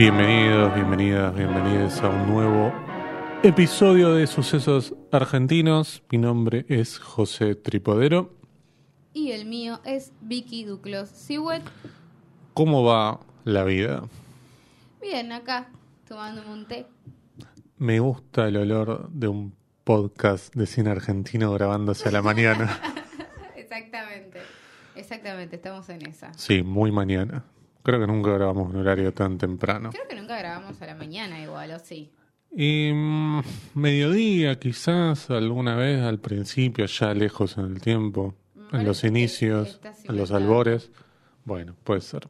Bienvenidos, bienvenidas, bienvenidos a un nuevo episodio de Sucesos Argentinos. Mi nombre es José Tripodero. Y el mío es Vicky Duclos Siwet. ¿Cómo va la vida? Bien, acá, tomándome un té. Me gusta el olor de un podcast de cine argentino grabándose a la mañana. exactamente, exactamente, estamos en esa. Sí, muy mañana. Creo que nunca grabamos un horario tan temprano. Creo que nunca grabamos a la mañana igual, ¿o sí? Y mm, mediodía quizás, alguna vez al principio, ya lejos en el tiempo, en los inicios, en los albores. Bueno, puede ser.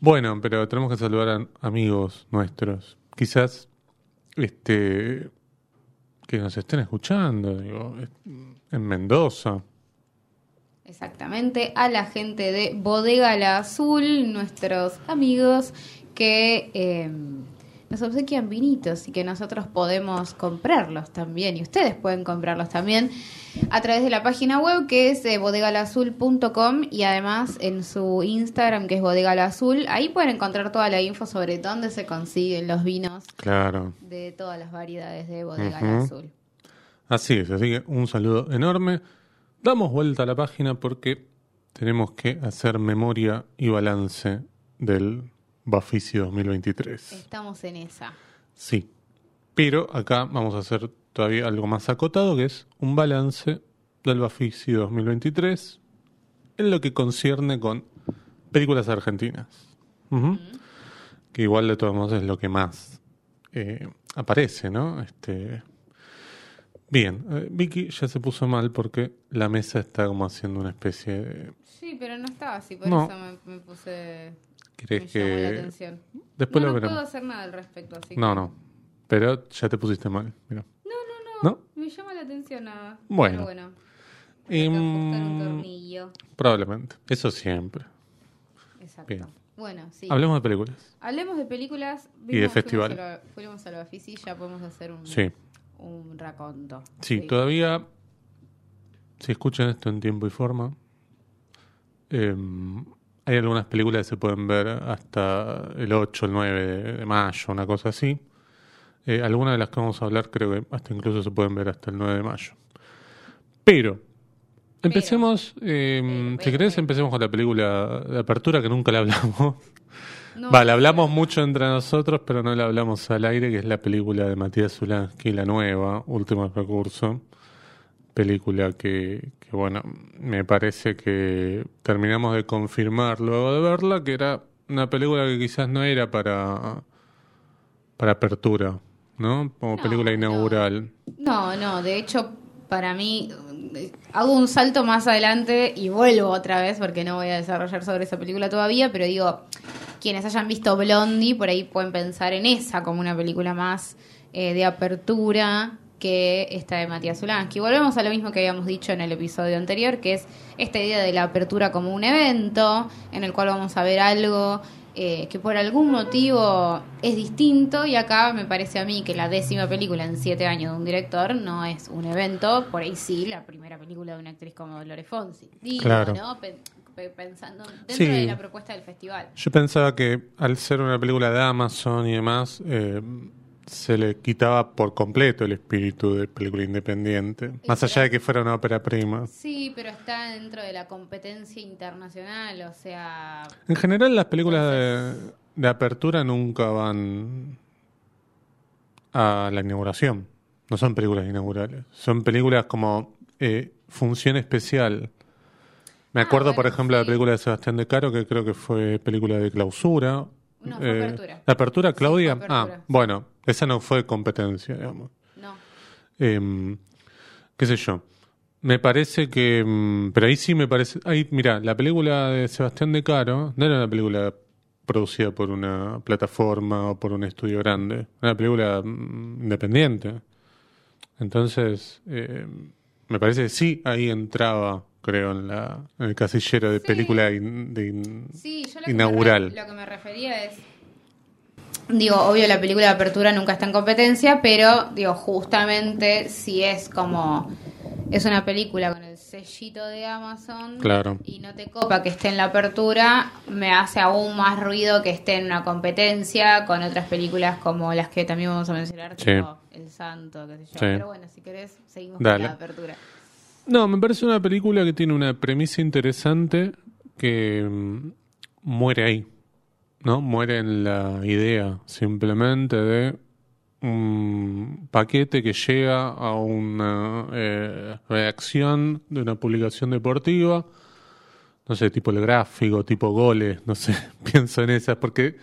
Bueno, pero tenemos que saludar a amigos nuestros. Quizás este que nos estén escuchando, digo, en Mendoza, Exactamente, a la gente de Bodega La Azul, nuestros amigos que eh, nos obsequian vinitos y que nosotros podemos comprarlos también y ustedes pueden comprarlos también a través de la página web que es eh, bodegalazul.com y además en su Instagram que es bodegalazul, ahí pueden encontrar toda la info sobre dónde se consiguen los vinos claro. de todas las variedades de Bodega Azul. Así es, así que un saludo enorme. Damos vuelta a la página porque tenemos que hacer memoria y balance del Bafisi 2023. Estamos en esa. Sí, pero acá vamos a hacer todavía algo más acotado, que es un balance del Bafisi 2023 en lo que concierne con películas argentinas. Que igual de todos modos es lo que más eh, aparece, ¿no? Este, Bien, eh, Vicky ya se puso mal porque la mesa está como haciendo una especie de... Sí, pero no estaba así, por eso me, puse... ¿Crees que...? La atención. Después no, lo no veremos. puedo hacer nada al respecto, así No, no, pero ya te pusiste mal, mira. No, no, no, me llama la atención nada. Bueno. Bueno. Que ajustar un mm, tornillo. Probablemente, eso siempre. Exacto. Bien. Bueno, sí. Hablemos de películas. Hablemos de películas. Y de Vimos- festival. Fuimos a la, fuimos a la Bafisi, ya podemos hacer un, Sí, un raconto. sí, todavía, si escuchan esto en tiempo y forma, eh, hay algunas películas que se pueden ver hasta el 8, el 9 de, mayo, una cosa así. Eh, algunas de las que vamos a hablar creo que hasta incluso se pueden ver hasta el 9 de mayo. Pero, empecemos, eh, Pero, si pero, querés, pero. empecemos con la película de apertura que nunca la hablamos. No, Vale, hablamos mucho entre nosotros, pero no la hablamos al aire, que es la película de Matías Zulansky, la nueva, Último Recurso. Película que, que, bueno, me parece que terminamos de confirmar luego de verla, que era una película que quizás no era para, para apertura, ¿no? Como No, película inaugural. No, no, de hecho, para mí, hago un salto más adelante y vuelvo otra vez, porque no voy a desarrollar sobre esa película todavía, pero digo, quienes hayan visto Blondie, por ahí pueden pensar en esa como una película más eh, de apertura que esta de Matías Zulansky. Volvemos a lo mismo que habíamos dicho en el episodio anterior, que es esta idea de la apertura como un evento, en el cual vamos a ver algo eh, que por algún motivo es distinto y acá me parece a mí que la décima película en siete años de un director no es un evento, por ahí sí, la primera película de una actriz como Dolores Fonsi. Digo, Claro. ¿no? Pe- pe- pensando dentro Sí. de la propuesta del festival. Yo pensaba que al ser una película de Amazon y demás, eh, se le quitaba por completo el espíritu de película independiente. Más allá de que fuera una ópera prima. Sí, pero está dentro de la competencia internacional, o sea, En general, las películas de, de apertura nunca van a la inauguración. No son películas inaugurales. Son películas como eh, función especial. Me Ah, acuerdo, por ejemplo, de la película de Sebastián De Caro, que creo que fue película de clausura. No, fue apertura. ¿La apertura, Claudia? fue apertura, ah, bueno, esa no fue competencia, digamos. no. Eh, ¿Qué sé yo? Me parece que. mm, Pero ahí sí me parece. Ahí, mira, la película de Sebastián De Caro no era una película producida por una plataforma o por un estudio grande. Era una película mm, independiente. Entonces, eh, me parece que sí ahí entraba, creo, en, la, en el casillero de Sí. película in- de in- Sí, yo lo que, inaugural. Me re- lo que me refería es. Digo, obvio, la película de apertura nunca está en competencia, pero, digo, justamente si es como es una película con el sellito de Amazon Claro. y no te copa que esté en la apertura, me hace aún más ruido que esté en una competencia con otras películas como las que también vamos a mencionar, Sí. tipo El Santo, qué sé yo. Sí. Pero bueno, si querés, seguimos Dale. con la apertura. No, me parece una película que tiene una premisa interesante que mm, muere ahí, ¿no? Muere en la idea simplemente de un paquete que llega a una eh, reacción de una publicación deportiva, no sé, tipo el gráfico, tipo goles, no sé, pienso en esas, porque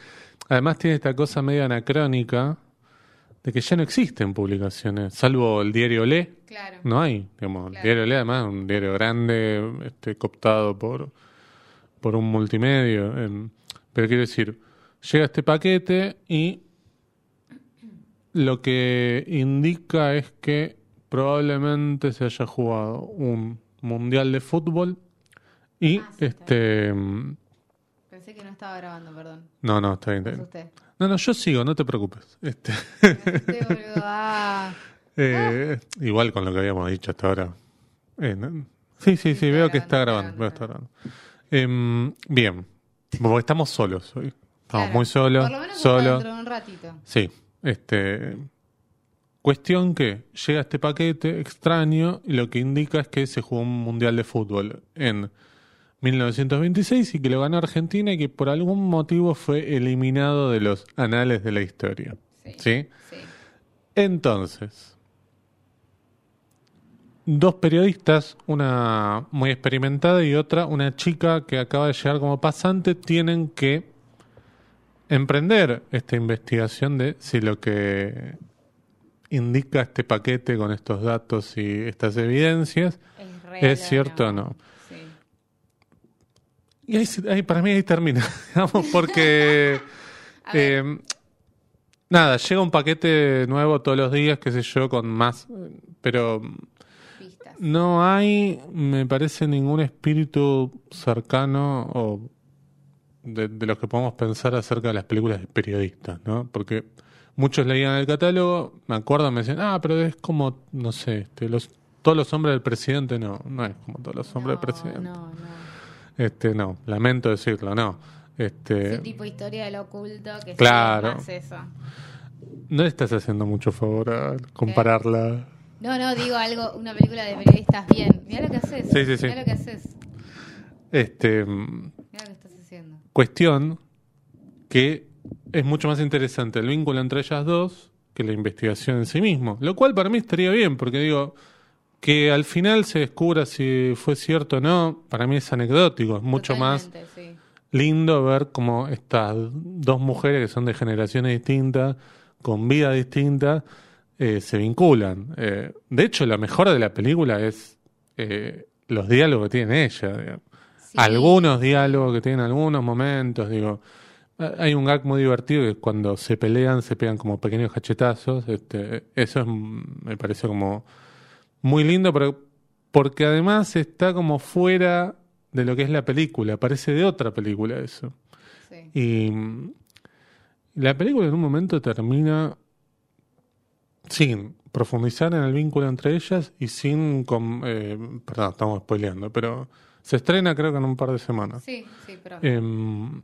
además tiene esta cosa medio anacrónica de que ya no existen publicaciones, salvo el diario Le, Claro. no hay, digamos, Claro. el diario Le además es un diario grande, este, cooptado por, por un multimedio. em, pero quiero decir, llega este paquete y lo que indica es que probablemente se haya jugado un mundial de fútbol y Ah, sí, este em, Pensé que no estaba grabando, perdón. no no está bien, está no no yo sigo no te preocupes este asusté. Ah. Eh, Igual con lo que habíamos dicho hasta ahora. Eh, no- sí, sí, sí, está veo que está grabando, grabando. está veo que está grabando. Em, bien, porque estamos solos hoy. Estamos Claro. muy solos. Por lo menos hasta dentro de un ratito. Sí, este. Cuestión que llega este paquete extraño y lo que indica es que se jugó un mundial de fútbol en 1926 y que lo ganó Argentina y que por algún motivo fue eliminado de los anales de la historia. Sí. Entonces, dos periodistas, una muy experimentada y otra, una chica que acaba de llegar como pasante, tienen que emprender esta investigación de si lo que indica este paquete con estos datos y estas evidencias Es, cierto o no. Sí. Y ahí, ahí- para mí ahí termina, digamos, porque... Eh, nada, llega un paquete nuevo todos los días, qué sé yo, con más... Pero No hay, me parece, ningún espíritu cercano o de, de los que podemos pensar acerca de las películas de periodistas, ¿no? Porque muchos leían el catálogo, me acuerdo, me decían, ah, pero es como, no sé, este, los, todos los hombres del presidente, no, no es como todos los hombres del presidente. No, no. Este, no, lamento decirlo, no. Este, Ese tipo de historia del oculto que Claro. es más eso. no le estás haciendo mucho favor a compararla. No, no, digo algo, una película de periodistas bien. Mira lo que haces. Sí, sí, sí. Mira lo que haces. Este, mm, Mira lo que estás haciendo. cuestión que es mucho más interesante el vínculo entre ellas dos que la investigación en sí mismo. Lo cual para mí estaría bien, porque digo, que al final se descubra si fue cierto o no, para mí es anecdótico, es mucho más sí. lindo ver cómo estas dos mujeres que son de generaciones distintas, con vida distintas, eh, se vinculan. Eh, de hecho, lo mejor de la película es eh, los diálogos que tiene ella. Sí. Algunos diálogos que tienen algunos momentos, digo. Hay un gag muy divertido que cuando se pelean se pegan como pequeños cachetazos. Este, eso es, me parece como muy lindo, pero porque además está como fuera de lo que es la película, parece de otra película eso. Sí. Y mm, la película en un momento termina sin profundizar en el vínculo entre ellas y sin... com- eh, perdón, estamos spoileando, pero se estrena creo que en un par de semanas. Sí, sí, pero. Em,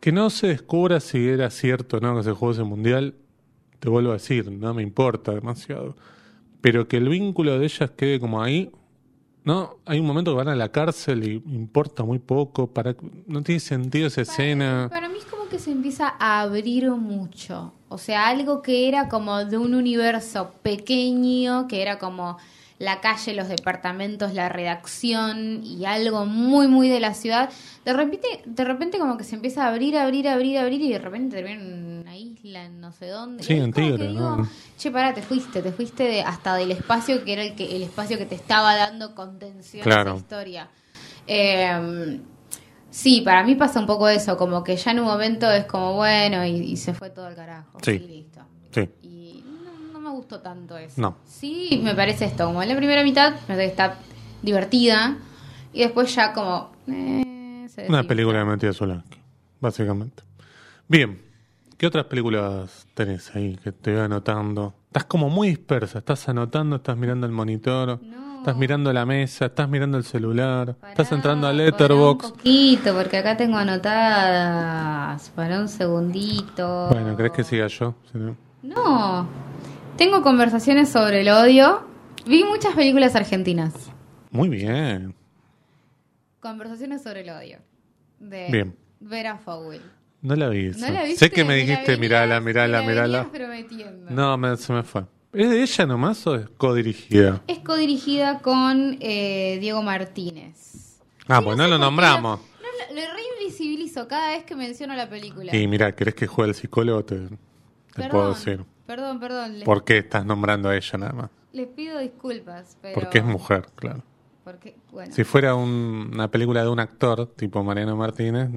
que no se descubra si era cierto o no que se jugó ese mundial, te vuelvo a decir, no me importa demasiado. Pero que el vínculo de ellas quede como ahí, ¿no? Hay un momento que van a la cárcel y importa muy poco, para no tiene sentido esa escena. Para mí es como que se empieza a abrir mucho. O sea, algo que era como de un universo pequeño, que era como la calle, los departamentos, la redacción y algo muy, muy de la ciudad. De repente, de repente como que se empieza a abrir, abrir, abrir, abrir y de repente termina en una isla, en no sé dónde. Sí, en Tigre, digo, ¿no? Che, pará, te fuiste, te fuiste de- hasta del espacio que era el que el espacio que te estaba dando contención a esa historia. Eh, sí, para mí pasa un poco eso, como que ya en un momento es como bueno y, y se fue todo al carajo. Sí. Y listo. Sí. Y no, no me gustó tanto eso. No. Sí, me parece esto, como en la primera mitad me está divertida y después ya como... eh, se Una película de Matías Solange, básicamente. Bien, ¿Qué otras películas tenés ahí que te voy anotando? Estás como muy dispersa, estás anotando, estás mirando el monitor, No. Estás mirando la mesa, estás mirando el celular, Pará, estás entrando a pará Letterboxd. Un poquito, porque acá tengo anotadas. Para un segundito. Bueno, ¿crees que siga yo? Si no- No. Tengo conversaciones sobre el odio. Vi muchas películas argentinas. Muy bien. Conversaciones sobre el odio. De Bien. Vera Fowell. No la vi. ¿No esa. la viste? sé que me dijiste, mirala, mirala, la mirala. prometiendo. No, me- se me fue. ¿Es de ella nomás o es codirigida? Es codirigida con eh, Diego Martínez. Ah, Sí, pues no lo nombramos. Lo, lo reinvisibilizo cada vez que menciono la película. Y mira, ¿querés que juegue el psicólogo? Te, te perdón, puedo decir. Perdón, perdón. Les, ¿Por qué estás nombrando a ella nada más? les pido disculpas. Pero... Porque es mujer, claro. Porque, bueno. Si fuera un- una película de un actor tipo Mariano Martínez,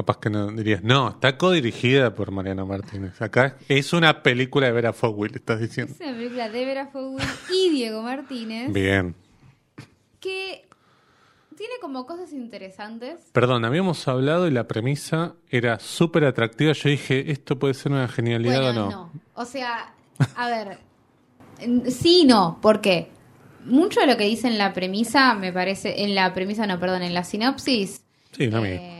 capaz que no dirías, no, está codirigida por Mariano Martínez. Acá es una película de Vera Fowell, estás diciendo. Es una película de Vera Fowell y Diego Martínez Bien. que tiene como cosas interesantes. Perdón, habíamos hablado y la premisa era súper atractiva. Yo dije, ¿esto puede ser una genialidad Bueno, o no? no. O sea, a ver, sí y no, ¿por qué? Mucho de lo que dice en la premisa, me parece, en la premisa no, perdón, en la sinopsis. Sí, no eh,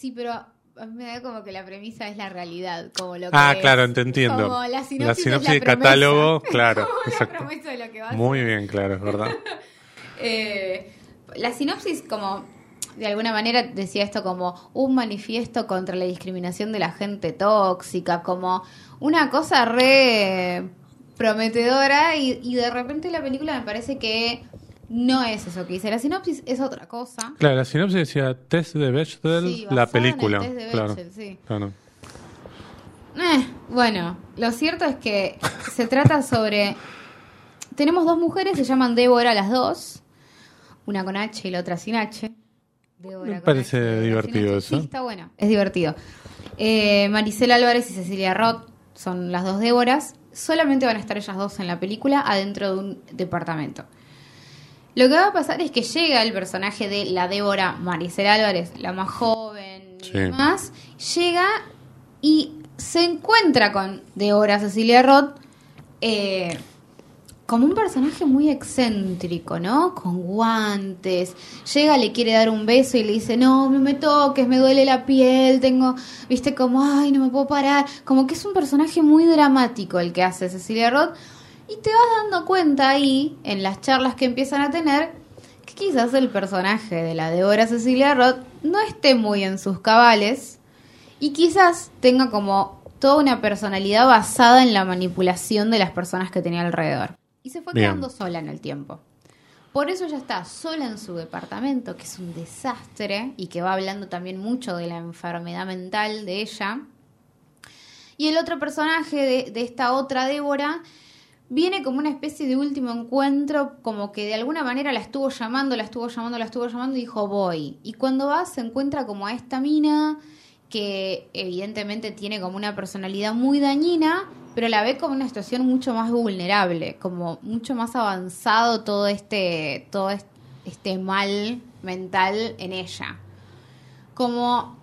sí, pero a mí me da como que la premisa es la realidad, como lo que Ah, es. claro, te entiendo. Como la sinopsis, La es sinopsis la de promesa. catálogo, claro, Como la promesa de lo que va a Muy bien, claro, es verdad. Eh, la sinopsis, como de alguna manera decía esto como un manifiesto contra la discriminación de la gente tóxica, como una cosa re prometedora y, y de repente la película me parece que no es eso que dice. La sinopsis es otra cosa. Claro, la sinopsis decía test de Bechdel, Sí, la basada en el película. test de claro, Bechdel, sí. claro. Eh, bueno, lo cierto es que se trata sobre... Tenemos dos mujeres, se llaman Débora las dos, una con H y la otra sin H. Débora Me con parece H divertido eso. Sí, está bueno, es divertido. Eh, Maricela Álvarez y Cecilia Roth son las dos Déboras. Solamente van a estar ellas dos en la película adentro de un departamento. Lo que va a pasar es que llega el personaje de la Débora Maricela Álvarez, la más joven y Sí. demás, llega y se encuentra con Débora Cecilia Roth eh, como un personaje muy excéntrico, ¿no? Con guantes. Llega, le quiere dar un beso y le dice, no, no me toques, me duele la piel, tengo, viste, como, ay, no me puedo parar. Como que es un personaje muy dramático el que hace Cecilia Roth. Y te vas dando cuenta ahí, en las charlas que empiezan a tener, que quizás el personaje de la Débora Cecilia Roth no esté muy en sus cabales y quizás tenga como toda una personalidad basada en la manipulación de las personas que tenía alrededor. Y se fue Bien. quedando sola en el tiempo. Por eso ella está sola en su departamento, que es un desastre y que va hablando también mucho de la enfermedad mental de ella. Y el otro personaje de, de esta otra Débora viene como una especie de último encuentro, como que de alguna manera la estuvo llamando, la estuvo llamando, la estuvo llamando y dijo voy. Y cuando va se encuentra como a esta mina que evidentemente tiene como una personalidad muy dañina, pero la ve como una situación mucho más vulnerable, como mucho más avanzado todo este, todo est- este mal mental en ella. Como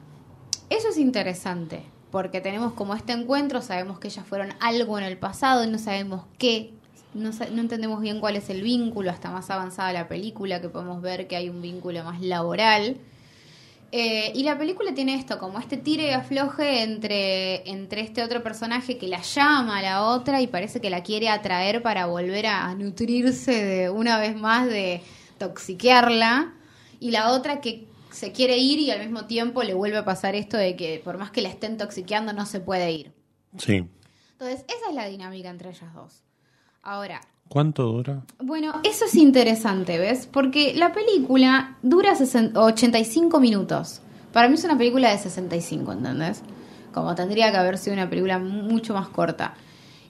eso es interesante, porque tenemos como este encuentro, sabemos que ellas fueron algo en el pasado, no sabemos qué, no entendemos bien cuál es el vínculo, hasta más avanzada la película, que podemos ver que hay un vínculo más laboral. Eh, y la película tiene esto, como este tire y afloje entre, entre este otro personaje que la llama a la otra y parece que la quiere atraer para volver a, a nutrirse de una vez más de toxiquearla. Y la otra que se quiere ir y al mismo tiempo le vuelve a pasar esto de que por más que la estén toxiqueando no se puede ir. Sí. Entonces, esa es la dinámica entre ellas dos. Ahora, ¿Cuánto dura? bueno, eso es interesante, ¿ves? Porque la película dura 60 85 minutos. Para mí es una película de 65, ¿entendés? Como tendría que haber sido una película mu- mucho más corta.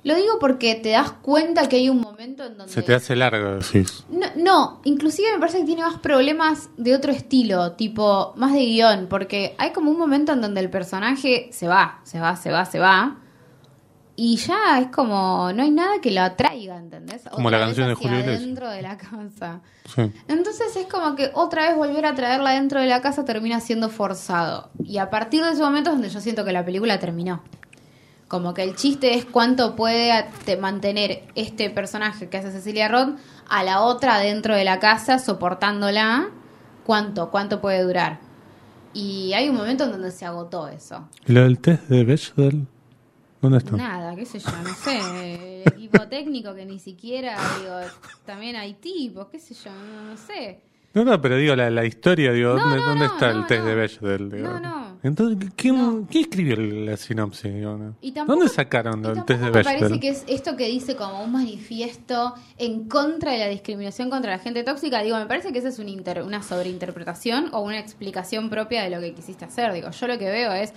Lo digo porque te das cuenta que hay un momento en donde... Se te hace largo, decís. No, no, inclusive me parece que tiene más problemas de otro estilo, tipo más de guion, porque hay como un momento en donde el personaje se va, se va, se va, se va, y ya es como, no hay nada que lo atraiga, ¿entendés? Como Otra la canción de Julio Iglesias. dentro de la casa. Sí. Entonces es como que otra vez volver a traerla dentro de la casa termina siendo forzado. Y a partir de ese momento es donde yo siento que la película terminó. Como que el chiste es cuánto puede mantener este personaje que hace Cecilia Roth a la otra dentro de la casa soportándola. ¿Cuánto? ¿Cuánto puede durar? Y hay un momento en donde se agotó eso. ¿Y lo del test de Bechdel? ¿Dónde está? Nada, qué sé yo, no sé. Equipo técnico que ni siquiera, digo, también hay tipos, qué sé yo, no, no sé. No, no, pero digo, la, la historia, digo, No, ¿dónde, no, dónde no, está el test de Bechdel? Digo? No, no. Entonces, ¿quién. ¿quién escribió la sinopsis? Digo, no? Y tampoco- ¿Dónde sacaron Y el test de me Bechdel? parece que es esto que dice como un manifiesto en contra de la discriminación contra la gente tóxica. Digo, me parece que esa es una, inter- una sobreinterpretación o una explicación propia de lo que quisiste hacer. Digo, yo lo que veo es,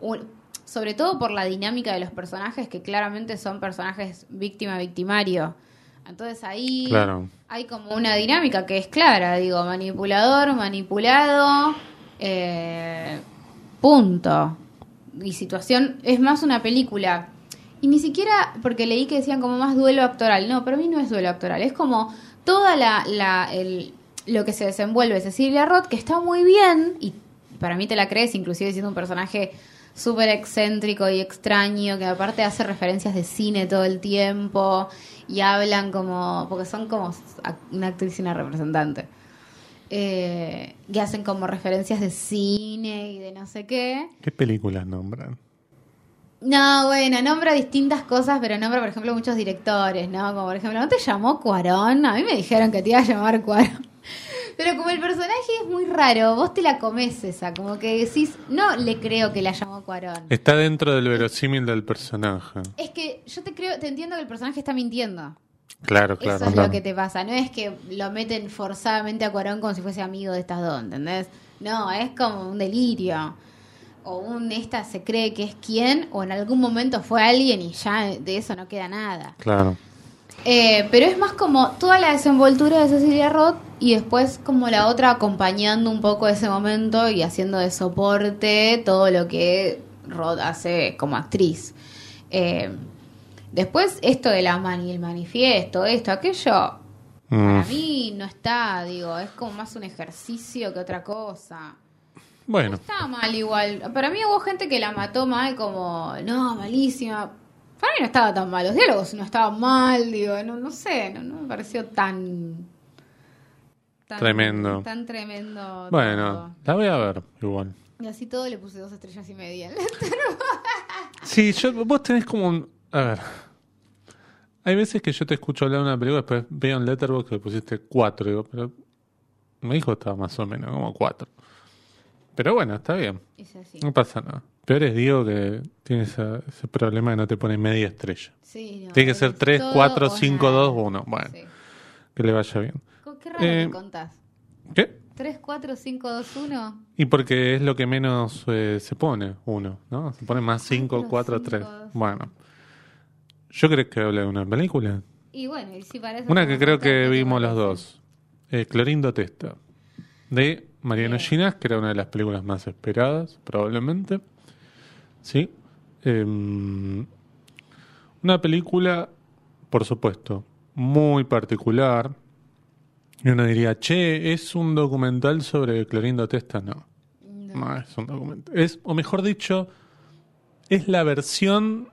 un- sobre todo por la dinámica de los personajes, que claramente son personajes víctima-victimario. Entonces ahí Claro. Hay como una dinámica que es clara, digo, manipulador, manipulado, eh, punto. Y situación, es más una película. Y ni siquiera, porque leí que decían como más duelo actoral. No, para mí no es duelo actoral, es como toda la, la el, lo que se desenvuelve Cecilia Roth, que está muy bien, y para mí te la crees, inclusive siendo un personaje súper excéntrico y extraño, que aparte hace referencias de cine todo el tiempo, y hablan como, porque son como una actriz y una representante, eh, que hacen como referencias de cine y de no sé qué. ¿Qué películas nombran? No, bueno, nombra distintas cosas, pero nombra, por ejemplo, muchos directores, ¿no? Como, por ejemplo, ¿no te llamó Cuarón? A mí me dijeron que te iba a llamar Cuarón. Pero como el personaje es muy raro, vos te la comes esa, como que decís, no le creo que la llamó Cuarón. Está dentro del verosímil del personaje. Es que yo te creo, te entiendo que el personaje está mintiendo. Claro, claro. Eso es claro. lo que te pasa. No es que lo meten forzadamente a Cuarón como si fuese amigo de estas dos, ¿entendés? No, es como un delirio. O un esta se cree que es quién, o en algún momento fue alguien y ya de eso no queda nada. Claro. Eh, pero es más como toda la desenvoltura de Cecilia Roth y después como la otra acompañando un poco ese momento y haciendo de soporte todo lo que Roth hace como actriz. Eh, después esto de la mani, el manifiesto, esto, aquello, Mm. para mí no está, digo, es como más un ejercicio que otra cosa. Bueno, No está mal igual. Para mí hubo gente que la mató mal como, no, malísima. Para mí no estaba tan mal. Los diálogos no estaban mal, digo, no, no sé, no, no me pareció tan, tan... Tremendo. Tan tremendo. bueno, todo. la voy a ver igual. Y así todo le puse dos estrellas y media. Sí, yo, vos tenés como un... A ver. Hay veces que yo te escucho hablar de una película, después veo en Letterboxd que le pusiste cuatro, digo, pero mi hijo estaba más o menos como cuatro. Pero bueno, está bien, Es así. no pasa nada. Peor es Diego que tiene esa- ese problema de no te pone media estrella. Sí, no, Tiene que ser es 3, todo 4, o 5, nada. 2, 1. Bueno, Sí. que le vaya bien. ¿Qué raro Eh, que contás? ¿Qué? 3, 4, 5, 2, 1. Y porque es lo que menos eh, se pone, uno, ¿no? Se pone más 5, 4, 3. cinco, dos. Bueno. ¿Yo creo que habla de una película? Y bueno, y si parece Una que creo que vimos los dos. Eh, Clorindo Testa. De Mariano Bien. Ginás, que era una de las películas más esperadas, probablemente. Sí. Em, una película, por supuesto, muy particular. Y uno diría, che, ¿es un documental sobre Clorindo Testa? No. No, es un documental. Es, o mejor dicho, es la versión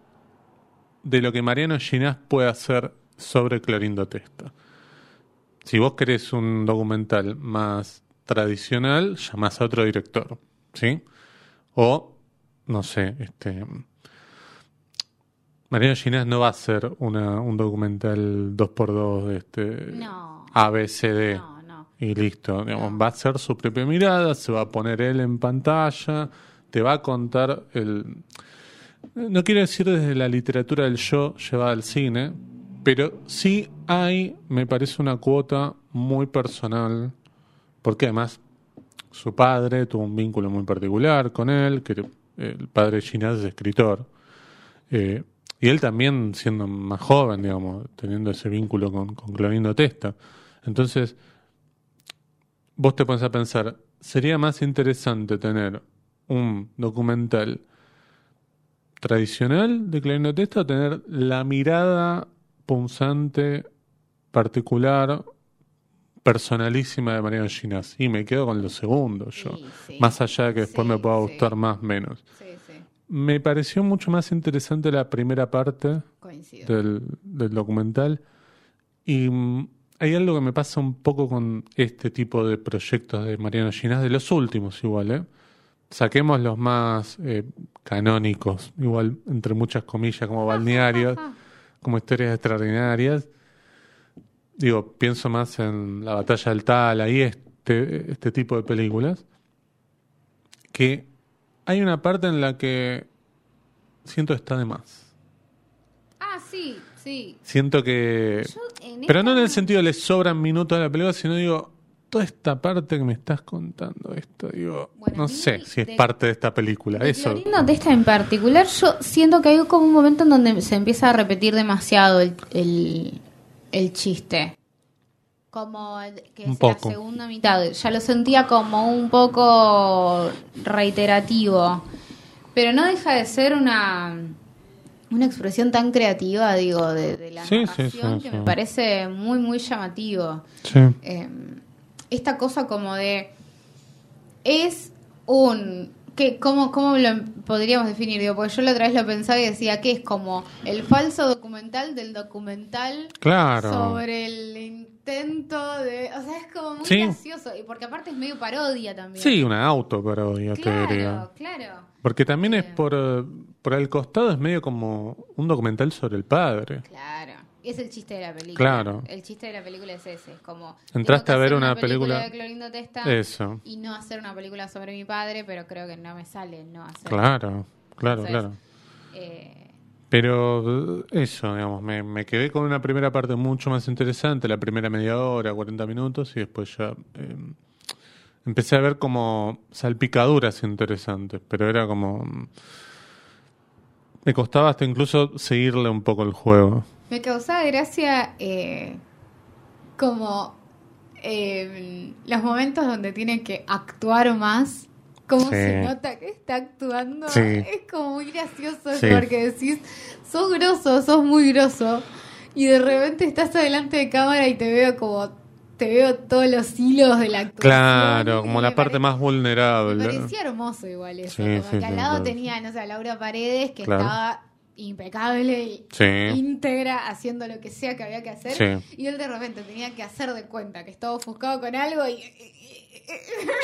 de lo que Mariano Ginás puede hacer sobre Clorindo Testa. Si vos querés un documental más tradicional, llamás a otro director, ¿sí? O, no sé, este... Mariano Ginás no va a hacer una, un documental 2x2, este... No. ABCD No, no. y listo. digamos, va a hacer su propia mirada, se va a poner él en pantalla, te va a contar el... No quiero decir desde la literatura del yo llevada al cine, pero sí hay, me parece, una cuota muy personal, porque además su padre tuvo un vínculo muy particular con él, que el padre Ginás es escritor. Eh, y él también, siendo más joven, digamos, teniendo ese vínculo con, con Testa. Entonces, vos te pones a pensar, sería más interesante tener un documental tradicional de Clarino Testa o tener la mirada punzante, particular, personalísima de Mariano Ginás? Y me quedo con lo segundo yo. Sí, sí. Más allá de que después Sí, me pueda gustar más menos. Me pareció mucho más interesante la primera parte del documental. Y mm, hay algo que me pasa un poco con este tipo de proyectos de Mariano Ginás, de los últimos igual, ¿eh? Saquemos los más eh, canónicos, igual entre muchas comillas, como balnearios, como historias extraordinarias. Digo, pienso más en La Batalla del Tal, ahí este, este tipo de películas. Que hay una parte en la que siento que está de más. Ah, sí, sí. Siento que. Yo Pero no en el sentido de le sobran minutos a la película, sino digo, toda esta parte que me estás contando, esto, digo, Bueno, no sé si es de- parte de esta película. De Eso. De esta en particular, yo siento que hay como un momento en donde se empieza a repetir demasiado el, el, el chiste. Como que Un es la poco. segunda mitad. Ya lo sentía como un poco reiterativo. Pero no deja de ser una, una expresión tan creativa, digo, de, de la Sí, sí, narración sí, que sí. me parece muy, muy llamativo Sí. eh, esta cosa como de es un que cómo, cómo lo podríamos definir digo porque yo la otra vez lo pensaba y decía que es como el falso documental del documental Claro. sobre el intento de o sea es como muy Sí. gracioso y porque aparte es medio parodia también Sí, una autoparodia, te diría. claro claro Porque también es por, eh, por el costado, es medio como un documental sobre el padre. Claro, es el chiste de la película. Claro. El chiste de la película es ese, es como... Entraste a ver una película- de Clorindo Testa Eso. y no hacer una película sobre mi padre, pero creo que no me sale no hacer. Claro, claro, Entonces, claro. eh, Pero eh, eso, digamos, me, me quedé con una primera parte mucho más interesante, la primera media hora, 40 minutos, y después ya eh, empecé a ver como salpicaduras interesantes, pero era como... Me costaba hasta incluso seguirle un poco el juego. Me causaba gracia eh, como eh, los momentos donde tiene que actuar más. Como Sí. se nota que está actuando. Sí. Es como muy gracioso Sí. porque decís, sos grosso, sos muy grosso. Y de repente estás adelante de cámara y te veo como, te veo todos los hilos de la actuación. Claro, como me la parte más Me vulnerable. parecía hermoso igual eso. Sí, como sí, que al lado tenía, no sé, a Laura Paredes, que Claro. estaba impecable y Sí. íntegra haciendo lo que sea que había que hacer. Sí. Y él de repente tenía que hacer de cuenta que estaba ofuscado con algo y.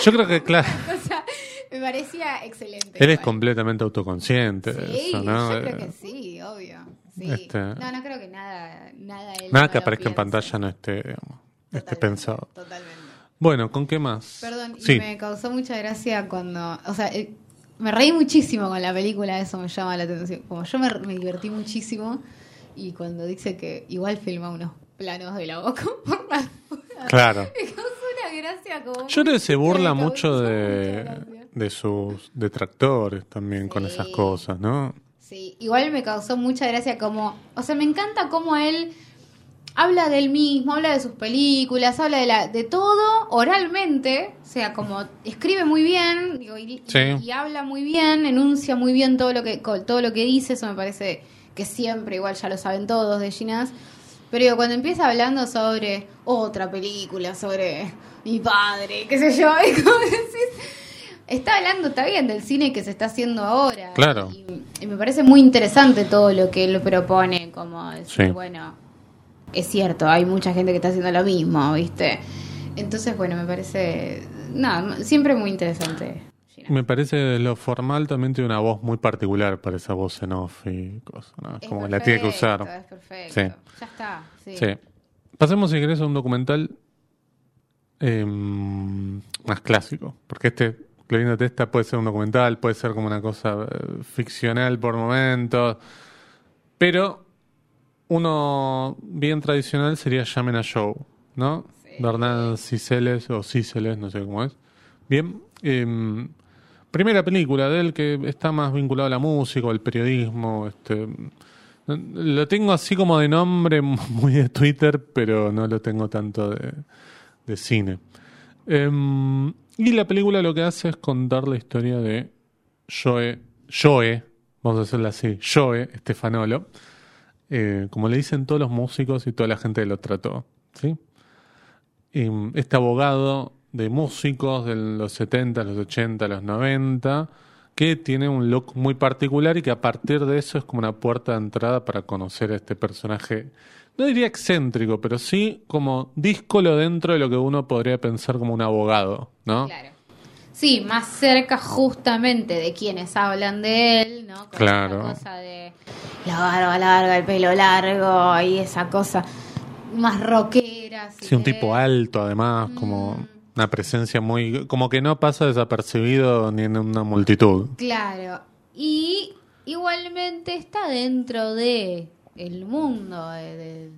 Yo creo que, claro, O sea, me parecía excelente. eres igual. completamente autoconsciente Sí, eso, ¿no? yo creo Eh, que sí, obvio. Sí. Este- No, no creo que nada. Nada, él Nada no que aparezca en pantalla no esté, digamos, esté pensado. Totalmente. Bueno, ¿con qué más? Perdón, y sí. me causó mucha gracia cuando. O sea, eh, me reí muchísimo con la película, eso me llama la atención. Como yo me, me divertí muchísimo y cuando dice que igual filma unos planos de la boca por la Claro. Me causó una gracia como. Yo creo que se burla mucho de, de sus detractores también con esas cosas, ¿no? Sí, igual me causó mucha gracia como. O sea, me encanta cómo él habla del mismo, habla de sus películas, habla de, la, de todo oralmente, o sea, como escribe muy bien digo, y, Sí. y- y habla muy bien, enuncia muy bien todo lo que todo lo que dice, eso me parece que siempre, igual ya lo saben todos de Ginás, pero digo, cuando empieza hablando sobre otra película, sobre mi padre, qué sé yo, es como decís, está hablando, está bien, del cine que se está haciendo ahora. Claro. Y, y me parece muy interesante todo lo que él propone, como decir, Sí. bueno, es cierto, hay mucha gente que está haciendo lo mismo, ¿viste? Entonces, bueno, me parece, nada, siempre muy interesante. Gina. Me parece lo formal también tiene una voz muy particular para esa voz en off y cosas, ¿no? Es Como que la tiene que usar. Es perfecto. Sí. Ya está. Sí. Sí. Pasemos, si querés, a un documental eh, más clásico. Porque este, Clorindo Testa, puede ser un documental, puede ser como una cosa eh, ficcional por momentos. Pero uno bien tradicional sería Llamen a Show, ¿no? Sí. Bernard Ciceles o Ciceles, no sé cómo es. Bien. eh, primera película de él que está más vinculado a la música, al periodismo. Este, lo tengo así como de nombre muy de Twitter, pero no lo tengo tanto de, de cine. Em, y la película lo que hace es contar la historia de Joe, Joe vamos a hacerla así, Joe Estefanolo, eh, como le dicen todos los músicos y toda la gente que lo trató. ¿sí? Y, mm, este abogado de músicos de los 70, los 80, los 90, que tiene un look muy particular y que a partir de eso es como una puerta de entrada para conocer a este personaje, no diría excéntrico, pero sí como díscolo dentro de lo que uno podría pensar como un abogado, ¿no? Claro. Sí, más cerca justamente de quienes hablan de él, ¿no? Con Claro. esa cosa de la barba larga, el pelo largo y esa cosa más rockera. si Sí, un querés. tipo alto además, como Mm. una presencia muy... como que no pasa desapercibido ni en una multitud. Claro. Y igualmente está dentro de el mundo de- de-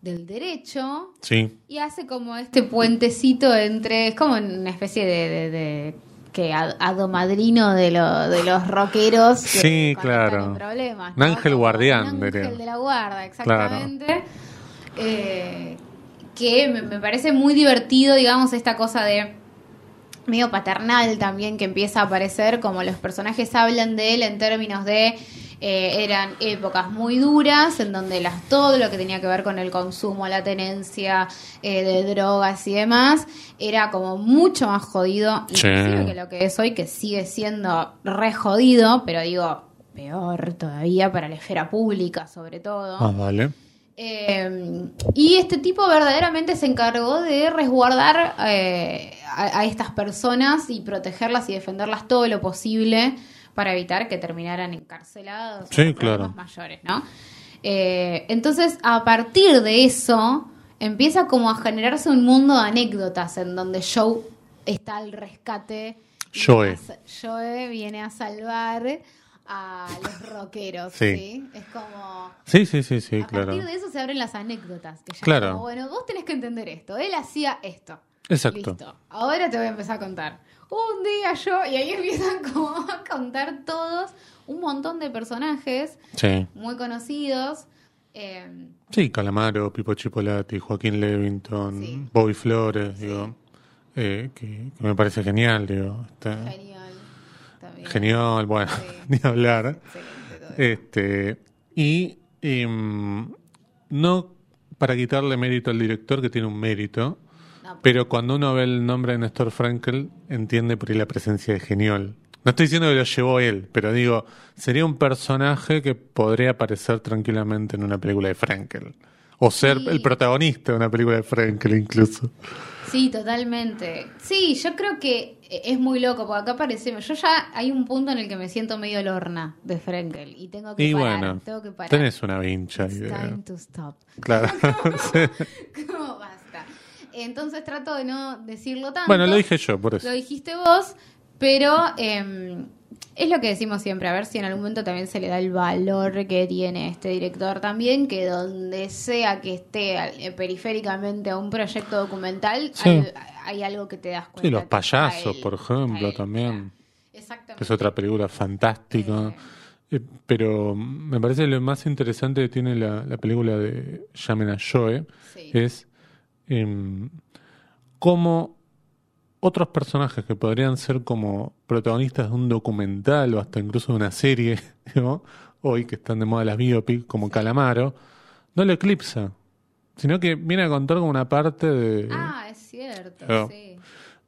del derecho Sí, y hace como este puentecito entre es como una especie de, de- de- que ad- hado madrino de, lo- de los rockeros que Sí, claro. problemas, Un ángel guardián, un diría. ángel de la guarda exactamente Eh, que me, me parece muy divertido digamos esta cosa de medio paternal también que empieza a aparecer, como los personajes hablan de él en términos de eh, eran épocas muy duras en donde las todo lo que tenía que ver con el consumo, la tenencia eh, de drogas y demás era como mucho más jodido Sí. que lo que es hoy que sigue siendo re jodido, pero digo peor todavía para la esfera pública sobre todo. ah, vale. Eh, y este tipo verdaderamente se encargó de resguardar eh, a, a estas personas y protegerlas y defenderlas todo lo posible para evitar que terminaran encarcelados Sí, claro. mayores, ¿no? Eh, entonces, a partir de eso, empieza como a generarse un mundo de anécdotas en donde Joe está al rescate. Joe. viene a sa- Joe viene a salvar a los rockeros, Sí. ¿sí? Es como... Sí, sí, sí, sí, a claro. partir de eso se abren las anécdotas. Que ya Claro. como, bueno, vos tenés que entender esto. Él hacía esto. Exacto. Listo. Ahora te voy a empezar a contar. Un día yo, y ahí empiezan como a contar todos un montón de personajes Sí. muy conocidos. eh, Sí, Calamaro, Pipo Chipolati, Joaquín Levington, Sí. Bobby Flores, digo, eh, que, que me parece genial, digo, está genial. También. genial, bueno, ni hablar. Este, y em, no para quitarle mérito al director, que tiene un mérito, No, pero cuando uno ve el nombre de Néstor Frankel, entiende por ahí la presencia de Genial. No estoy diciendo que lo llevó él, pero digo, sería un personaje que podría aparecer tranquilamente en una película de Frankel. O ser Sí. el protagonista de una película de Frankel incluso. Sí, totalmente. Sí, yo creo que es muy loco, porque acá parecemos. Yo ya hay un punto en el que me siento medio lorna de Frenkel y tengo que Y parar. bueno, tengo que parar. tenés una vincha. It's de- time to stop. Claro. Entonces trato de no decirlo tanto. bueno, lo dije yo, por eso. Lo dijiste vos, pero eh, es lo que decimos siempre, a ver si en algún momento también se le da el valor que tiene este director también, que donde sea que esté eh, periféricamente a un proyecto documental, Sí. hay, hay algo que te das cuenta. Sí, Los Payasos, por ejemplo, él, también. Exactamente. es otra película fantástica. Eh, pero me parece lo más interesante que tiene la, la película de Llamen a Joe Sí. es em, cómo otros personajes que podrían ser como protagonistas de un documental o hasta incluso de una serie, ¿no? hoy que están de moda las biopic, como Calamaro, no lo eclipsa, sino que viene a contar como una parte de... Ah, es cierto, Claro. sí.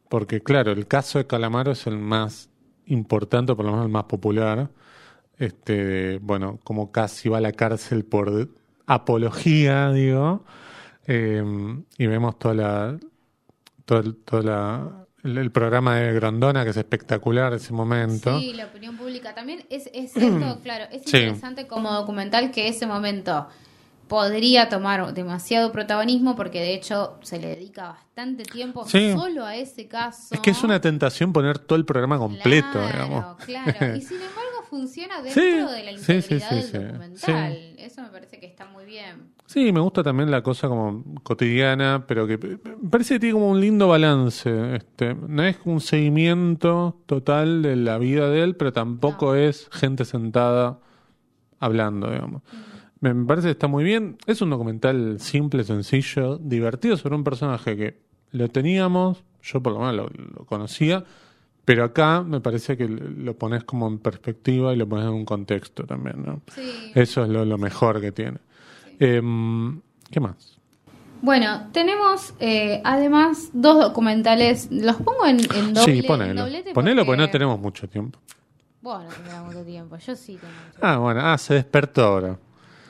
Porque, claro, el caso de Calamaro es el más importante, por lo menos el más popular. Este, bueno, como casi va a la cárcel por apología, digo. Eh, y vemos toda la. Todo, el, toda la- el, el programa de Grondona, que es espectacular ese momento. Sí, la opinión pública también es, es cierto, claro, es Sí. interesante como documental que ese momento podría tomar demasiado protagonismo porque de hecho se le dedica bastante tiempo Sí. solo a ese caso. Es que es una tentación poner todo el programa completo, claro, digamos. Claro, y sin embargo funciona dentro Sí, de la integridad sí, del documental. Eso me parece que está muy bien. Sí, me gusta también la cosa como cotidiana, pero que me parece que tiene como un lindo balance. Este, no es un seguimiento total de la vida de él, pero tampoco es gente sentada hablando, digamos. Me parece que está muy bien. Es un documental simple, sencillo, divertido sobre un personaje que lo teníamos, yo por lo menos lo, lo conocía, Pero acá me parece que lo pones como en perspectiva y lo pones en un contexto también, ¿no? Sí. Eso es lo, lo mejor que tiene. Em, ¿Qué más? Bueno, tenemos eh, además dos documentales. Los pongo en, en doble. sí, ponelo. doblete Ponelo porque no porque- tenemos mucho tiempo. Bueno, no tenemos mucho tiempo. Yo sí tengo mucho Ah, bueno, ah, se despertó ahora.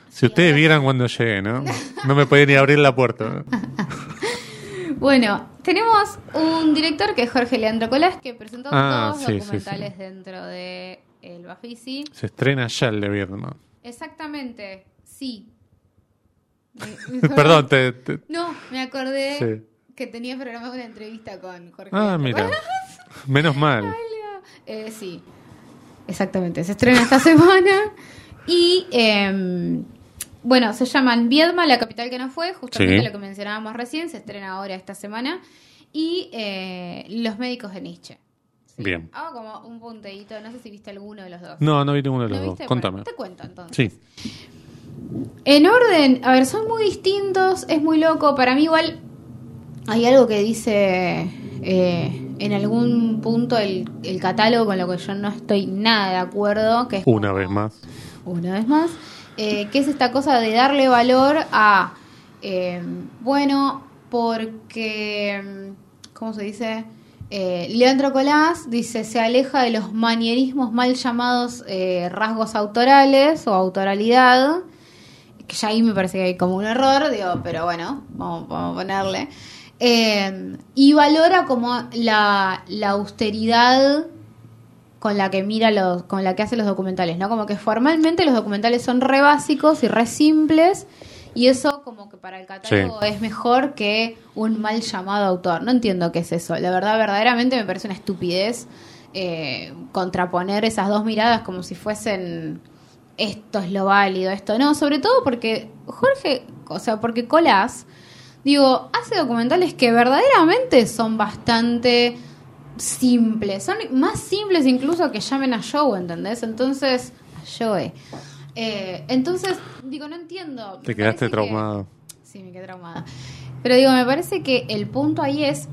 Si ustedes vieran cuando llegué, ¿no? No me podía ni abrir la puerta. ¿no? Bueno, tenemos un director que es Jorge Leandro Colás que presentó Ah, dos sí, sí, documentales dentro de El Bafisi. Se estrena ya el de Vietnam. Exactamente, sí. Me- me- Perdón, te, te- No, me acordé que tenía programada una entrevista con Jorge. Ah, Leandro mira. Colás. Menos mal. Eh, sí, exactamente. Se estrena esta semana. Y eh, bueno, se llaman Viedma, la capital que no fue, justamente Sí. lo que mencionábamos recién, se estrena ahora esta semana. Y eh, Los médicos de Nietzsche. Sí. Bien. Hago como un punteíto, no sé si viste alguno de los dos. No, no vi ninguno de ¿No los dos. viste? Contame. Bueno, te cuento entonces. Sí. En orden, a ver, son muy distintos, es muy loco. Para mí igual hay algo que dice eh, en algún punto el, el catálogo con lo que yo no estoy nada de acuerdo. Que es Una como- vez más. Una vez más. Eh, que es esta cosa de darle valor a, eh, bueno, porque, ¿cómo se dice? Eh, Leandro Colás dice, se aleja de los manierismos mal llamados eh, rasgos autorales o autoralidad, que ya ahí me parece que hay como un error, digo, pero bueno, vamos, a ponerle. Y valora como la, la austeridad con la que mira los, con la que hace los documentales, ¿no? Como que formalmente los documentales son re básicos y re simples, y eso como que para el catálogo Sí. es mejor que un mal llamado autor. No entiendo qué es eso. La verdad, verdaderamente me parece una estupidez eh, contraponer esas dos miradas como si fuesen esto es lo válido, esto no, sobre todo porque Jorge, o sea, porque Colás, digo, hace documentales que verdaderamente son bastante simples, son más simples incluso que llamen a Joe, ¿entendés? Entonces, a Joe. Eh, entonces, digo, no entiendo. Te quedaste que- traumado. Sí, me quedé traumada. Pero digo, me parece que el punto ahí es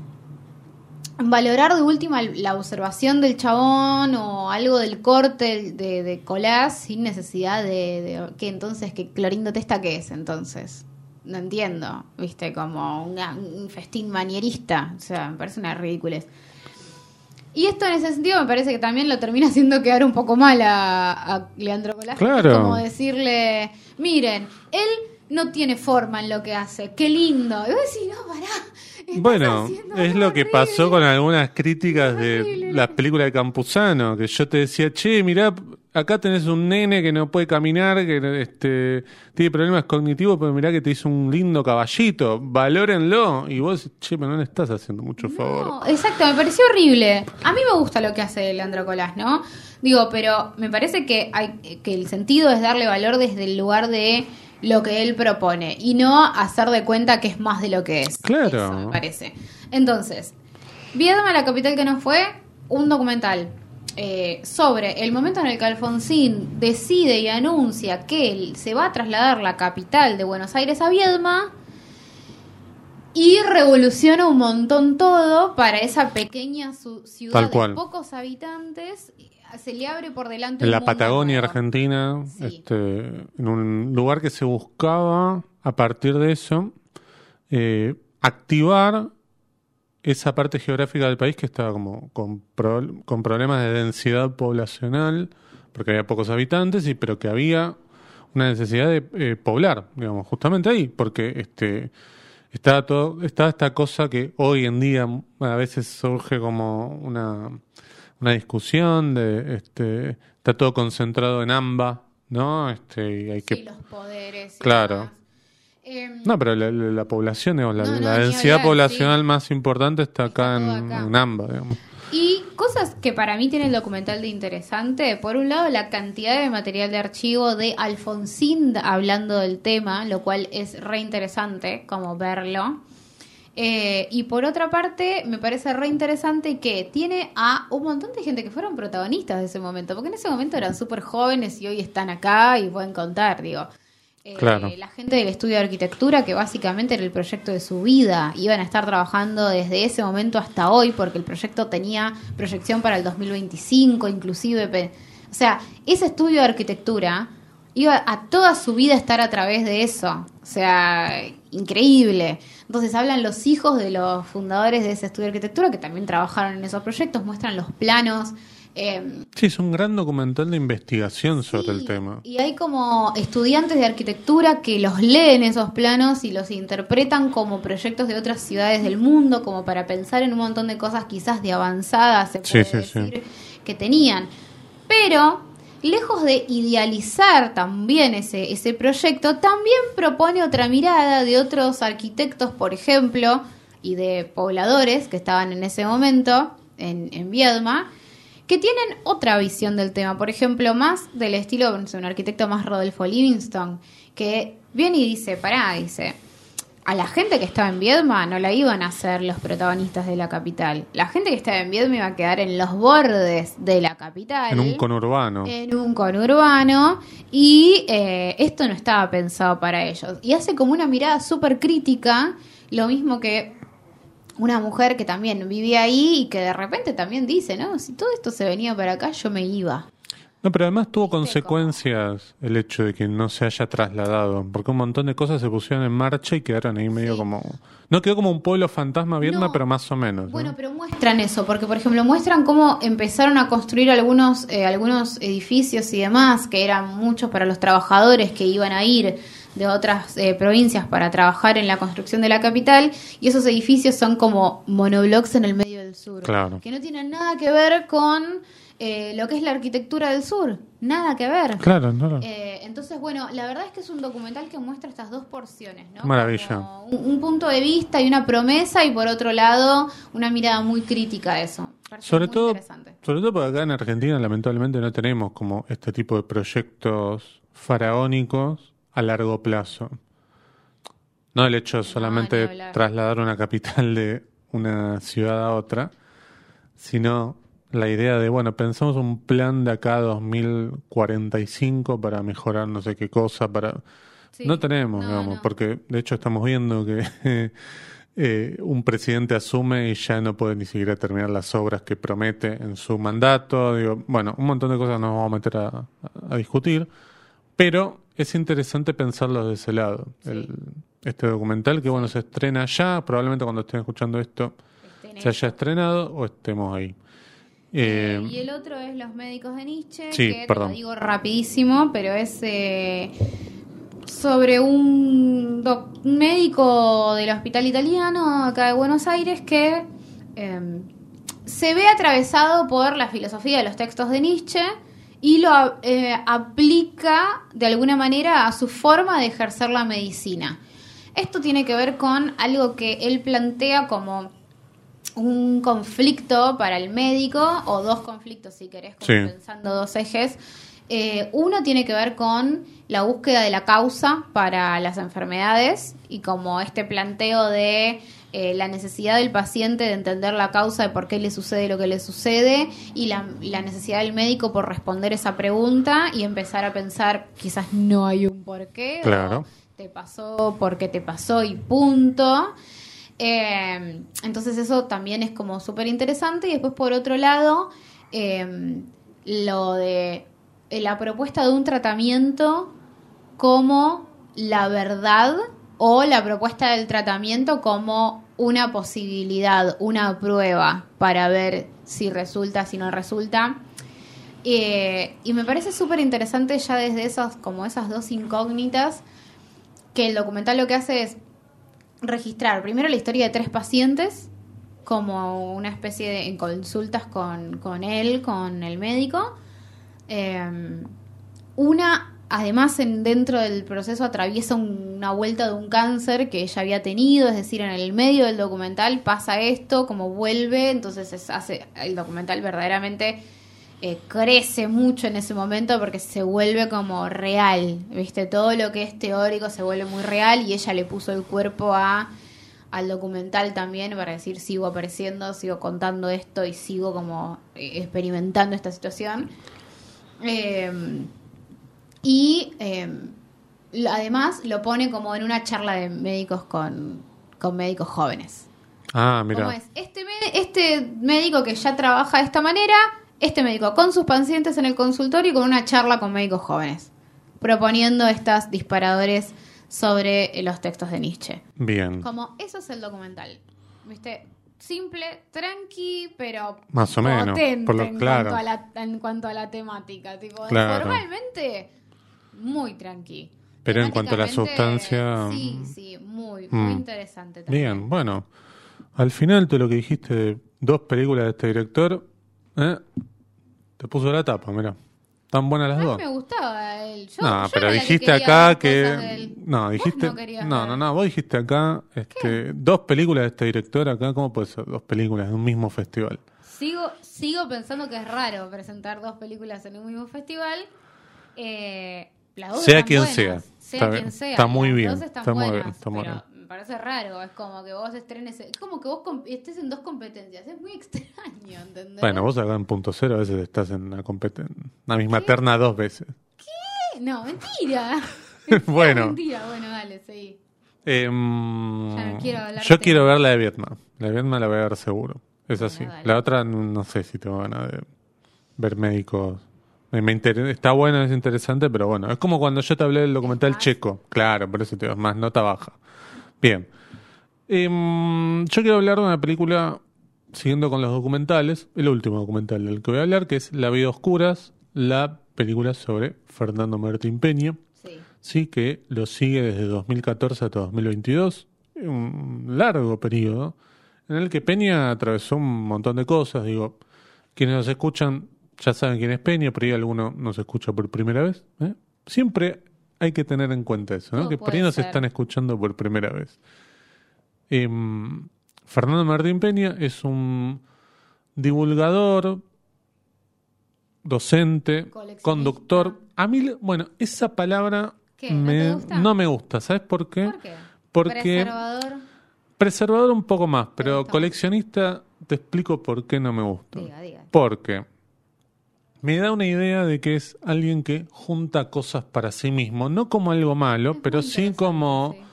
valorar de última la observación del chabón o algo del corte de, de Colás sin necesidad de, de- que entonces que Clorindo Testa qué es entonces no entiendo viste como una- un festín manierista o sea me parece una ridiculez y esto en ese sentido me parece que también lo termina haciendo quedar un poco mal a, a Leandro Colás Claro. como decirle miren él no tiene forma en lo que hace qué lindo y vos decís no pará Bueno, es lo que horrible". pasó con algunas críticas de las películas de Campuzano, que yo te decía, che, mirá, acá tenés un nene que no puede caminar, que este, tiene problemas cognitivos, pero mirá que te hizo un lindo caballito, valórenlo. Y vos, che, pero no le estás haciendo mucho favor. No, exacto, me pareció horrible. A mí me gusta lo que hace Leandro Colás, ¿no? Digo, pero me parece que hay que el sentido es darle valor desde el lugar de lo que él propone y no hacer de cuenta que es más de lo que es. Claro. Eso me parece. Entonces, Viedma, la capital que no fue, un documental eh, sobre el momento en el que Alfonsín decide y anuncia que él se va a trasladar la capital de Buenos Aires a Viedma y revoluciona un montón todo para esa pequeña ciudad de pocos habitantes. Se le abre por delante En la Patagonia nuevo. Argentina, Sí. este, en un lugar que se buscaba, a partir de eso, eh, activar esa parte geográfica del país que estaba como con, pro- con problemas de densidad poblacional, porque había pocos habitantes, y pero que había una necesidad de eh, poblar, digamos, justamente ahí, porque este está todo, está esta cosa que hoy en día a veces surge como una, una discusión de este está todo concentrado en AMBA, ¿no? Este y hay Sí, que los poderes. Claro. Em, no, pero la, la- la población, digamos, la, No, densidad hablar, poblacional sí. más importante está acá, en, acá. en AMBA, digamos. Y cosas que para mí tiene el documental de interesante. Por un lado, la cantidad de material de archivo de Alfonsín hablando del tema, lo cual es re interesante como verlo. Eh, y por otra parte, me parece re interesante que tiene a un montón de gente que fueron protagonistas de ese momento, porque en ese momento eran súper jóvenes y hoy están acá y pueden contar, digo. Eh, la gente del estudio de arquitectura, que básicamente era el proyecto de su vida. Iban a estar trabajando desde ese momento hasta hoy, porque el proyecto tenía proyección para el 2025, inclusive. O sea, ese estudio de arquitectura iba a toda su vida estar a través de eso. O sea, increíble. Entonces hablan los hijos de los fundadores de ese estudio de arquitectura, que también trabajaron en esos proyectos, muestran los planos. Eh, Sí, es un gran documental de investigación sobre Sí, el tema. Y hay como estudiantes de arquitectura que los leen esos planos y los interpretan como proyectos de otras ciudades del mundo, como para pensar en un montón de cosas quizás de avanzada, se Sí, puede sí, sí. decir, que tenían. Pero, lejos de idealizar también ese, ese proyecto, también propone otra mirada de otros arquitectos, por ejemplo, y de pobladores que estaban en ese momento en, en Viedma, que tienen otra visión del tema. Por ejemplo, más del estilo, no sé, un arquitecto más Rodolfo Livingston, que viene y dice, pará, dice, a la gente que estaba en Viedma no la iban a ser los protagonistas de la capital. La gente que estaba en Viedma iba a quedar en los bordes de la capital. En un conurbano. En un conurbano. Y eh, esto no estaba pensado para ellos. Y hace como una mirada súper crítica, lo mismo que una mujer que también vivía ahí y que de repente también dice, ¿no? Si todo esto se venía para acá, yo me iba. No, pero además tuvo consecuencias el hecho de que no se haya trasladado, porque un montón de cosas se pusieron en marcha y quedaron ahí medio Sí. como... No quedó como un pueblo fantasma Viedma, No. pero más o menos. ¿no? Bueno, pero muestran eso, porque por ejemplo muestran cómo empezaron a construir algunos, eh, algunos edificios y demás, que eran muchos para los trabajadores que iban a ir de otras eh, provincias para trabajar en la construcción de la capital, y esos edificios son como monoblocks en el medio del sur, Claro. que no tienen nada que ver con eh, lo que es la arquitectura del sur, nada que ver. Claro, no, Eh, entonces, bueno, la verdad es que es un documental que muestra estas dos porciones, ¿no? Maravilla. Un, un punto de vista y una promesa y por otro lado una mirada muy crítica a eso. Parece Sobre todo, sobre todo porque acá en Argentina lamentablemente no tenemos como este tipo de proyectos faraónicos a largo plazo. No el hecho solamente hablar. trasladar una capital de una ciudad a otra, sino la idea de, bueno, pensamos un plan de acá a 2045 para mejorar no sé qué cosa, para... Sí. No tenemos, No, digamos, no. porque de hecho estamos viendo que eh, un presidente asume y ya no puede ni siquiera terminar las obras que promete en su mandato. Digo, bueno, un montón de cosas nos vamos a meter a discutir, pero es interesante pensarlo de ese lado. Sí. El- este documental que, bueno, se estrena ya, probablemente cuando estén escuchando esto se haya estrenado o estemos ahí. Eh, Eh, y el otro es Los médicos de Nietzsche, sí, que te perdón. lo digo rapidísimo, pero es eh, sobre un, doc- un médico del hospital italiano acá de Buenos Aires que eh, se ve atravesado por la filosofía de los textos de Nietzsche y lo eh, aplica de alguna manera a su forma de ejercer la medicina. Esto tiene que ver con algo que él plantea como un conflicto para el médico, o dos conflictos si querés, como Sí. pensando dos ejes. Eh, uno tiene que ver con la búsqueda de la causa para las enfermedades y como este planteo de eh, la necesidad del paciente de entender la causa de por qué le sucede lo que le sucede y la, la necesidad del médico por responder esa pregunta y empezar a pensar quizás no hay un porqué Claro. o te pasó porque te pasó y punto. Eh, entonces eso también es como súper interesante. Y después por otro lado, eh, lo de eh, la propuesta de un tratamiento como la verdad o la propuesta del tratamiento como una posibilidad, una prueba para ver si resulta, si no resulta. Eh, y me parece súper interesante ya desde esas, como esas dos incógnitas, que el documental lo que hace es registrar primero la historia de tres pacientes, como una especie de consultas con, con él, con el médico. Eh, una, además, en, dentro del proceso atraviesa un- una vuelta de un cáncer que ella había tenido, es decir, en el medio del documental pasa esto, como vuelve, entonces es- hace el documental verdaderamente eh, crece mucho en ese momento porque se vuelve como real, ¿viste? Todo lo que es teórico se vuelve muy real y ella le puso el cuerpo a al documental también para decir sigo apareciendo, sigo contando esto y sigo como eh, experimentando esta situación. Eh, y eh, lo- además lo pone como en una charla de médicos con, con médicos jóvenes. Ah, ¿Cómo mira. es? Este, este médico que ya trabaja de esta manera, este médico con sus pacientes en el consultorio y con una charla con médicos jóvenes, proponiendo estas disparadores sobre eh, los textos de Nietzsche. Bien. Como eso es el documental. ¿Viste? Simple, tranqui, pero Más o menos, potente por lo- en, claro. cuanto a la, en cuanto a la temática. Tipo, Claro. formalmente, muy tranqui. Pero en cuanto a la sustancia, Sí, sí, muy, muy mm. interesante también. Bien, bueno. Al final, todo lo que dijiste de dos películas de este director, ¿eh? te puso la tapa, mira. Tan buenas las A mí dos. me gustaba él. Yo, No, yo pero dijiste acá que. No, dijiste. no no, no. Vos dijiste acá este, dos películas de este director acá. ¿Cómo puede ser dos películas de un mismo festival? Sigo, sigo pensando que es raro presentar dos películas en un mismo festival. Eh, las dos Sea quien buenas, sea. Sea Está quien bien. sea. Está muy bien, están está muy bien, está muy pero bien. me parece raro. Es como que vos estrenes. Es como que vos estés en dos competencias. Es muy extraño, ¿entendés? Bueno, vos acá en punto cero a veces estás en una, competen- una misma terna dos veces. ¿Qué? No, mentira. bueno. mentira. Bueno, dale, seguí. Em, Ya no quiero hablar yo quiero ver la de Vietnam. La de Vietnam la voy a ver seguro. Es Bueno, así. dale. La otra no sé si tengo ganas de ver médicos. Me, me inter- está bueno, es interesante, pero bueno, es como cuando yo te hablé del documental checo. Claro, por eso te digo, más nota baja. Bien. Em, yo quiero hablar de una película, siguiendo con los documentales, el último documental del que voy a hablar, que es La vida oscuras, la película sobre Fernando Martín Peña. Sí. Sí, que lo sigue desde 2014 hasta 2022, un largo periodo en el que Peña atravesó un montón de cosas. Digo, quienes nos escuchan ya saben quién es Peña, por ahí alguno nos escucha por primera vez. ¿eh? Siempre hay que tener en cuenta eso, ¿no? Que por ahí nos ser. están escuchando por primera vez. Em, Fernando Martín Peña es un divulgador, docente, conductor. A mí, bueno, esa palabra ¿Qué? ¿No me- gusta? no me gusta. ¿Sabes por qué? ¿Por qué? Porque Preservador. preservador un poco más, pero coleccionista te explico por qué no me gusta. Diga, diga. Porque me da una idea de que es alguien que junta cosas para sí mismo, no como algo malo, Es pero sí como sí.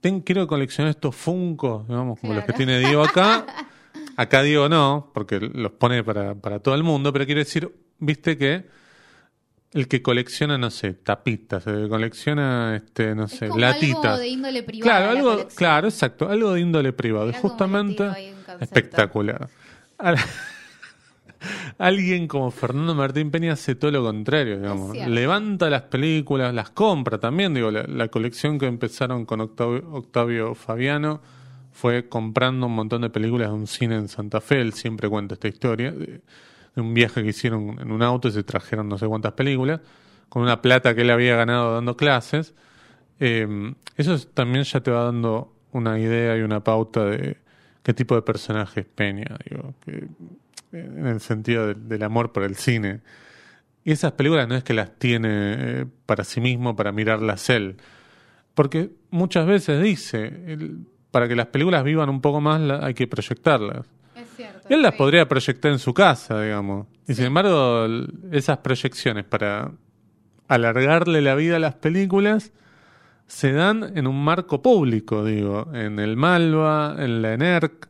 ten, quiero coleccionar estos Funkos, digamos, como los que tiene Diego acá. Acá Diego no, porque los pone para, para todo el mundo, pero quiero decir, viste que el que colecciona, no sé, tapitas, el que colecciona, este, no Es sé, como latitas. algo de índole privada. Claro, la algo, claro, exacto, algo de índole privado. Justamente espectacular. Al- Alguien como Fernando Martín Peña hace todo lo contrario, digamos. Levanta las películas, las compra también. Digo, la, la colección que empezaron con Octavio, Octavio Fabiano fue comprando un montón de películas de un cine en Santa Fe. Él siempre cuenta esta historia de, de un viaje que hicieron en un auto y se trajeron no sé cuántas películas con una plata que él había ganado dando clases. Eh, eso es- también ya te va dando una idea y una pauta de qué tipo de personaje es Peña, digo, que, en el sentido del- del amor por el cine. Y esas películas no es que las tiene eh, para sí mismo, para mirarlas él. Porque muchas veces dice, el- para que las películas vivan un poco más la- hay que proyectarlas. Es cierto. Él las sí. podría proyectar en su casa, digamos. Y sin embargo, esas proyecciones para alargarle la vida a las películas se dan en un marco público, digo, en el Malva, en la ENERC,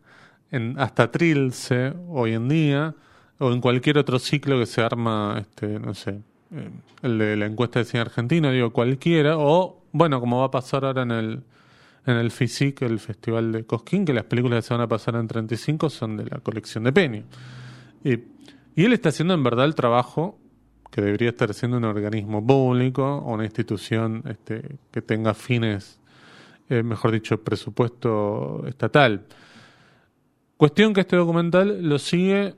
en hasta Trilce hoy en día, o en cualquier otro ciclo que se arma, este, no sé, eh, el de la encuesta de cine argentino, digo, cualquiera, o bueno, como va a pasar ahora en el en el FISIC, el Festival de Cosquín, que las películas que se van a pasar en 35 son de la colección de Peña. Y, él está haciendo en verdad el trabajo que debería estar haciendo un organismo público o una institución este, que tenga fines, eh, mejor dicho, presupuesto estatal. Cuestión que este documental lo sigue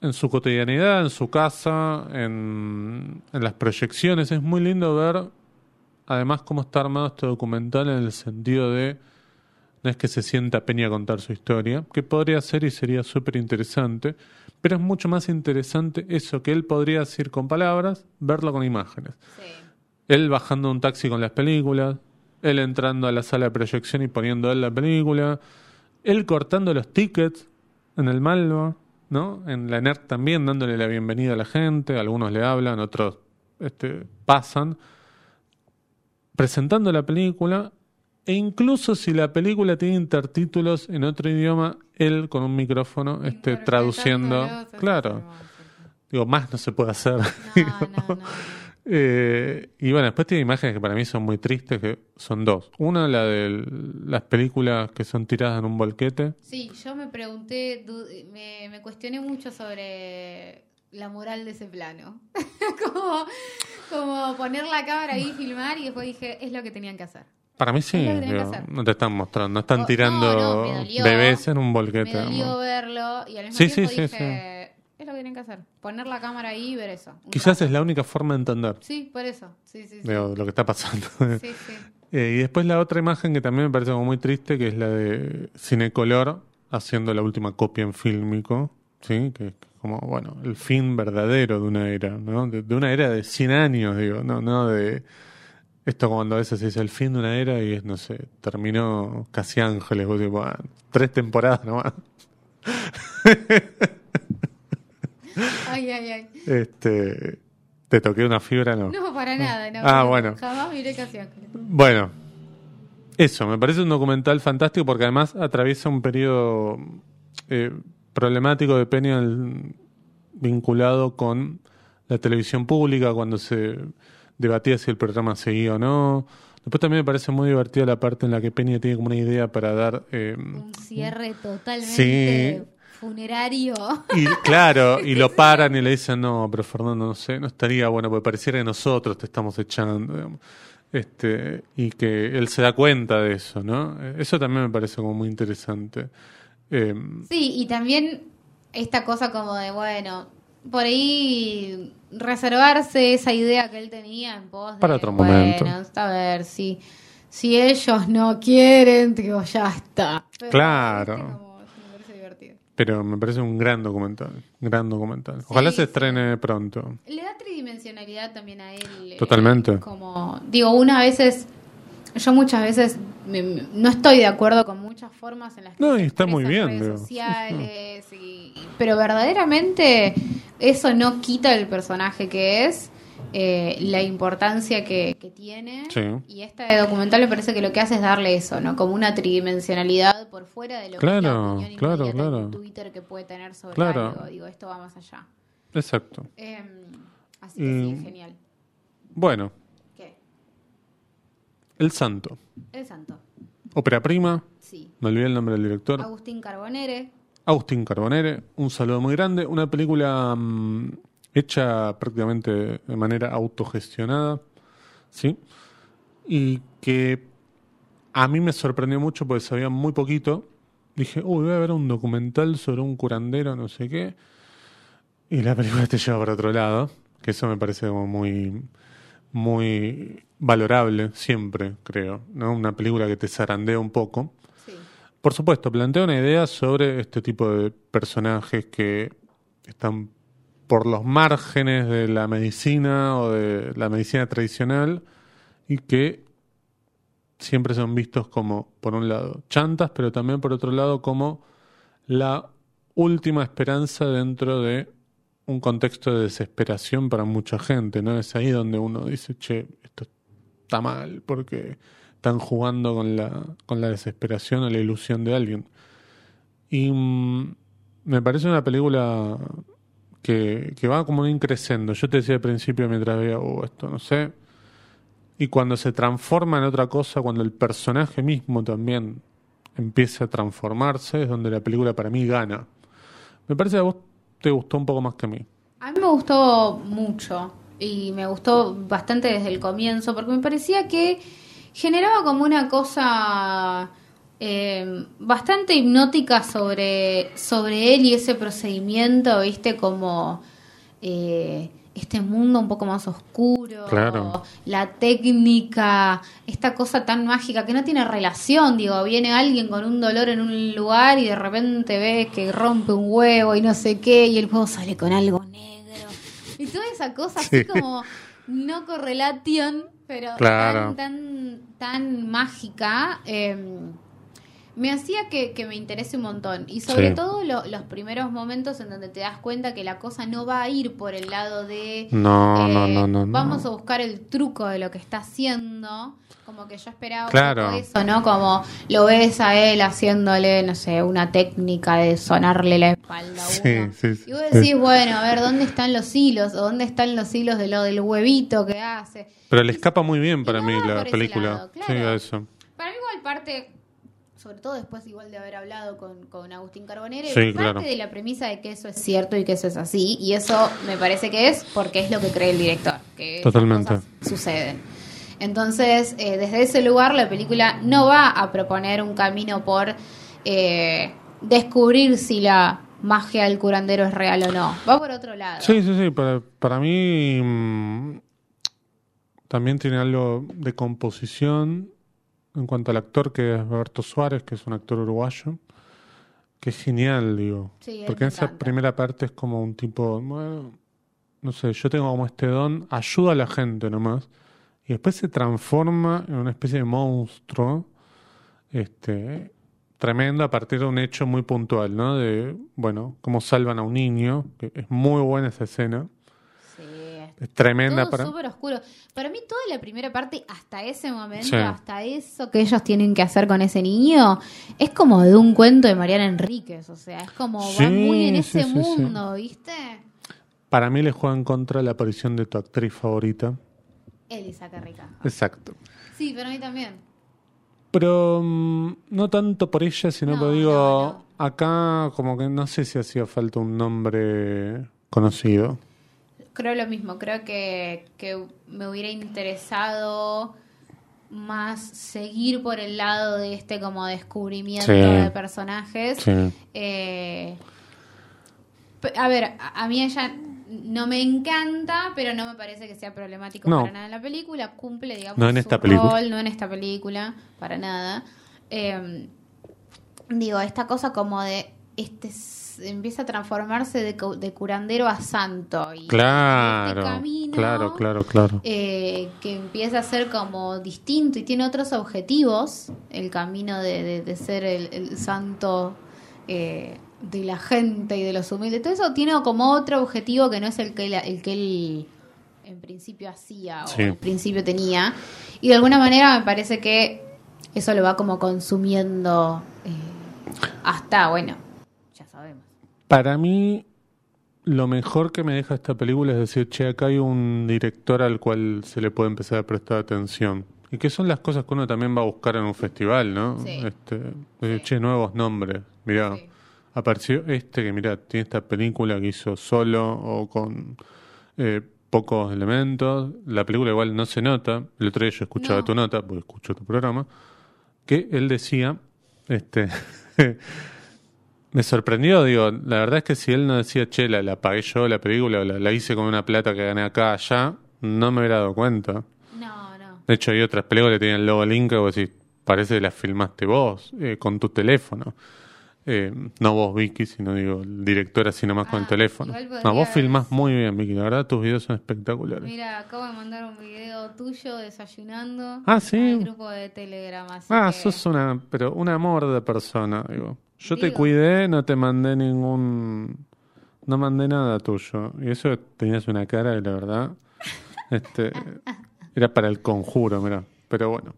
en su cotidianidad, en su casa, en, en las proyecciones. Es muy lindo ver, además, cómo está armado este documental en el sentido de no es que se sienta Peña a contar su historia, que podría ser y sería súper interesante, pero es mucho más interesante eso que él podría decir con palabras, verlo con imágenes. Sí. Él bajando un taxi con las películas, él entrando a la sala de proyección y poniendo él la película, él cortando los tickets en el Malva, ¿no? En la NERC también dándole la bienvenida a la gente, algunos le hablan, otros este, pasan. presentando la película e incluso si la película tiene intertítulos en otro idioma, él con un micrófono este, traduciendo. Claro. Digo, más no se puede hacer. No, no, no. Eh, y bueno, después tiene imágenes que para mí son muy tristes, que son dos. Una, la de las películas que son tiradas en un bolquete. Sí, yo me pregunté, me, me cuestioné mucho sobre la moral de ese plano. como, como poner la cámara ahí y filmar y después dije, es lo que tenían que hacer. Para mí sí, digo, no te están mostrando, no están tirando no, no, me dolió. bebés en un Me bolquete. dolió ¿no? verlo y al mismo Sí, sí, tiempo sí, dije, es lo que tienen que hacer. Poner la cámara ahí y ver eso. Quizás rato. es la única forma de entender Sí, por eso. Sí, sí, sí. digo, lo que está pasando. Sí, sí. Eh, y después la otra imagen que también me parece como muy triste, que es la de Cinecolor haciendo la última copia en fílmico, ¿sí? Que es como, bueno, el fin verdadero de una era, ¿no? De, de una era de 100 años, digo, no, no de... Esto cuando a veces se dice el fin de una era y es, no sé, terminó casi Ángeles, vos "Buah, tres temporadas nomás. Ay, ay, ay. Este, ¿Te toqué una fibra? No. No, para nada. No, Ah, no, bueno. Jamás miré casi ángeles. Bueno, eso, me parece un documental fantástico porque además atraviesa un periodo eh, problemático de Peña el- vinculado con la televisión pública, cuando se debatía si el programa seguía o no. Después también me parece muy divertida la parte en la que Peña tiene como una idea para dar... eh, Un cierre totalmente funerario. y claro, y lo paran y le dicen, no, pero Fernando, no sé, no estaría bueno, porque pareciera que nosotros te estamos echando. digamos. Este, y que él se da cuenta de eso, ¿no? Eso también me parece como muy interesante. Eh, Sí, y también esta cosa como de, bueno, por ahí reservarse esa idea que él tenía en pos de, Para otro bueno, momento. a ver, si, si ellos no quieren, digo, ya está. Pero, Claro. ¿viste? Como, me parece divertido. Pero me parece un gran documental, gran documental. Ojalá se estrene pronto. Le da tridimensionalidad también a él. eh, Totalmente. como, digo, una veces, yo muchas veces me- me- no estoy de acuerdo con muchas formas en las que No, y está muy bien, redes digo. sociales, y- pero verdaderamente eso no quita el personaje que es. Eh, la importancia que, que tiene Sí. y este documental me parece que lo que hace es darle eso, ¿no? Como una tridimensionalidad por fuera de lo que es la Claro, claro, claro. Twitter que puede tener sobre Claro. algo. Digo, esto va más allá. Exacto. Em, así que sí, es genial. Bueno, ¿Qué? El Santo. El santo. Ópera prima, Sí. me olvidé el nombre del director. Agustín Carbonere. Agustín Carbonere, un saludo muy grande. Una película mm, hecha prácticamente de manera autogestionada, ¿sí? Y que a mí me sorprendió mucho porque sabía muy poquito. Dije, uy, voy a ver un documental sobre un curandero, no sé qué. Y la película te lleva para otro lado, que eso me parece como muy, muy valorable siempre, creo, ¿no? Una película que te zarandea un poco. Sí. Por supuesto, plantea una idea sobre este tipo de personajes que están por los márgenes de la medicina o de la medicina tradicional y que siempre son vistos como, por un lado, chantas, pero también por otro lado como la última esperanza dentro de un contexto de desesperación para mucha gente, ¿no? Es ahí donde uno dice, che, esto está mal, porque están jugando con la, con la desesperación o la ilusión de alguien. Y mm, me parece una película que, que va como increciendo. Yo te decía al principio mientras veía, oh, esto no sé. Y cuando se transforma en otra cosa, cuando el personaje mismo también empieza a transformarse, es donde la película para mí gana. Me parece que a vos te gustó un poco más que a mí. A mí me gustó mucho y me gustó bastante desde el comienzo porque me parecía que generaba como una cosa eh, bastante hipnótica sobre, sobre él y ese procedimiento, viste, como eh, este mundo un poco más oscuro, Claro. la técnica, esta cosa tan mágica que no tiene relación, digo, viene alguien con un dolor en un lugar y de repente ves que rompe un huevo y no sé qué y el huevo sale con algo negro. Y toda esa cosa así Sí. como no correlation, pero Claro. tan, tan, tan mágica. eh, me hacía que, que me interese un montón. Y sobre Sí. todo lo- los primeros momentos en donde te das cuenta que la cosa no va a ir por el lado de... No, no, eh, no, no, no. Vamos a buscar el truco de lo que está haciendo. Como que yo esperaba Claro. un poco eso, ¿no? Como lo ves a él haciéndole, no sé, una técnica de sonarle la espalda a Sí, uno. sí, sí, Y vos decís, bueno, a ver, ¿dónde están los hilos? ¿O dónde están los hilos de lo del huevito que hace? Pero le escapa muy bien para mí la película. lado, Sí, claro. eso. Para mí igual parte, sobre todo después igual de haber hablado con, con Agustín Carbonero, Sí, parte claro. de la premisa de que eso es cierto y que eso es así, y eso me parece que es porque es lo que cree el director, que Totalmente. cosas suceden. Entonces, eh, desde ese lugar la película no va a proponer un camino por eh, descubrir si la magia del curandero es real o no. Va por otro lado. Sí, sí, sí. Para, para mí mm, también tiene algo de composición en cuanto al actor que es Roberto Suárez, que es un actor uruguayo, que es genial, digo. Sí, Porque en esa encanta. primera parte es como un tipo, bueno, no sé, yo tengo como este don, ayuda a la gente nomás, y después se transforma en una especie de monstruo, este, tremendo a partir de un hecho muy puntual, ¿no? De, bueno, cómo salvan a un niño, que es muy buena esa escena, es tremenda todo súper oscuro. Para mí toda la primera parte, hasta ese momento, Sí. hasta eso que ellos tienen que hacer con ese niño, es como de un cuento de Mariana Enríquez. O sea, es como Sí, va muy en ese sí, mundo, ¿viste? Para mí le juega en contra la aparición de tu actriz favorita. Elisa Carrica. Exacto. Sí, pero a mí también. Pero mm, no tanto por ella, sino No, porque digo, no, acá como que no sé si hacía falta un nombre conocido. Creo lo mismo. Creo que, que me hubiera interesado más seguir por el lado de este como descubrimiento Sí. de personajes. Sí. Eh, a ver, a, a mí ella no me encanta, pero no me parece que sea problemático No. para nada en la película. Cumple, digamos, No en su esta película. rol, no en esta película, para nada. Eh, digo, esta cosa como de este empieza a transformarse de, de curandero a santo. Y Claro, este camino, claro, claro, claro. eh, que empieza a ser como distinto y tiene otros objetivos, el camino de, de- de ser el, el santo eh, de la gente y de los humildes, todo eso tiene como otro objetivo que no es el que, él- el que él en principio hacía o Sí. en principio tenía. Y de alguna manera me parece que eso lo va como consumiendo eh, hasta, bueno. Para mí, lo mejor que me deja esta película es decir, che, acá hay un director al cual se le puede empezar a prestar atención. Y que son las cosas que uno también va a buscar en un festival, ¿no? Sí. Este, Sí. Che, nuevos nombres. Mirá, Sí. apareció este que, mirá, tiene esta película que hizo solo o con eh, pocos elementos. La película igual no se nota. El otro día yo escuchaba No. tu nota, porque escucho tu programa, que él decía, este... Me sorprendió, digo, la verdad es que si él no decía, che, la, la pagué yo la película, o la, la hice con una plata que gané acá, allá, no me hubiera dado cuenta. No, no. De hecho, hay otras películas que tienen el logo Link, vos decís, parece que la filmaste vos, eh, con tu teléfono. Eh, no vos, Vicky, sino digo, el director así nomás con el Ah, teléfono. No, vos filmás muy bien, Vicky, la verdad tus videos son espectaculares. Mira, acabo de mandar un video tuyo desayunando Ah, ¿sí? al grupo de Telegram. Así Ah, que- sos una, pero un amor de persona, digo. Yo te cuidé, no te mandé ningún, no mandé nada tuyo. Y eso tenías una cara que la verdad, este, era para el conjuro, mira. Pero bueno.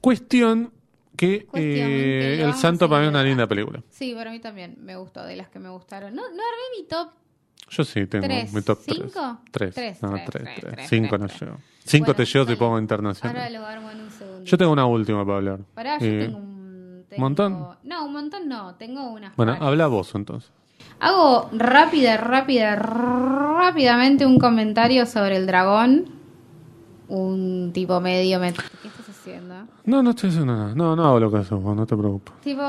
Cuestión que, Cuestión eh, El Santo para mí es una linda película. Sí, para mí también me gustó, de las que me gustaron. No, no armé mi top. Yo sí tengo Tres. mi top 3. ¿Cinco? 3. Tres, No, tres, 3, tres, 3. tres, 5 tres, no llego. 5 Bueno, te llevo si pongo Ahora internacional. lo armo en un segundo. Yo tengo una última para hablar. Pará, yo Eh, tengo un... tengo- ¿montón? No, un montón no. Tengo unas Bueno, habla vos entonces. Hago rápida, rápida, rápidamente un comentario sobre el dragón. Un tipo medio... met- ¿Qué estás haciendo? No, no estoy haciendo nada. No, no hago lo que haces vos, no te preocupes. Tipo,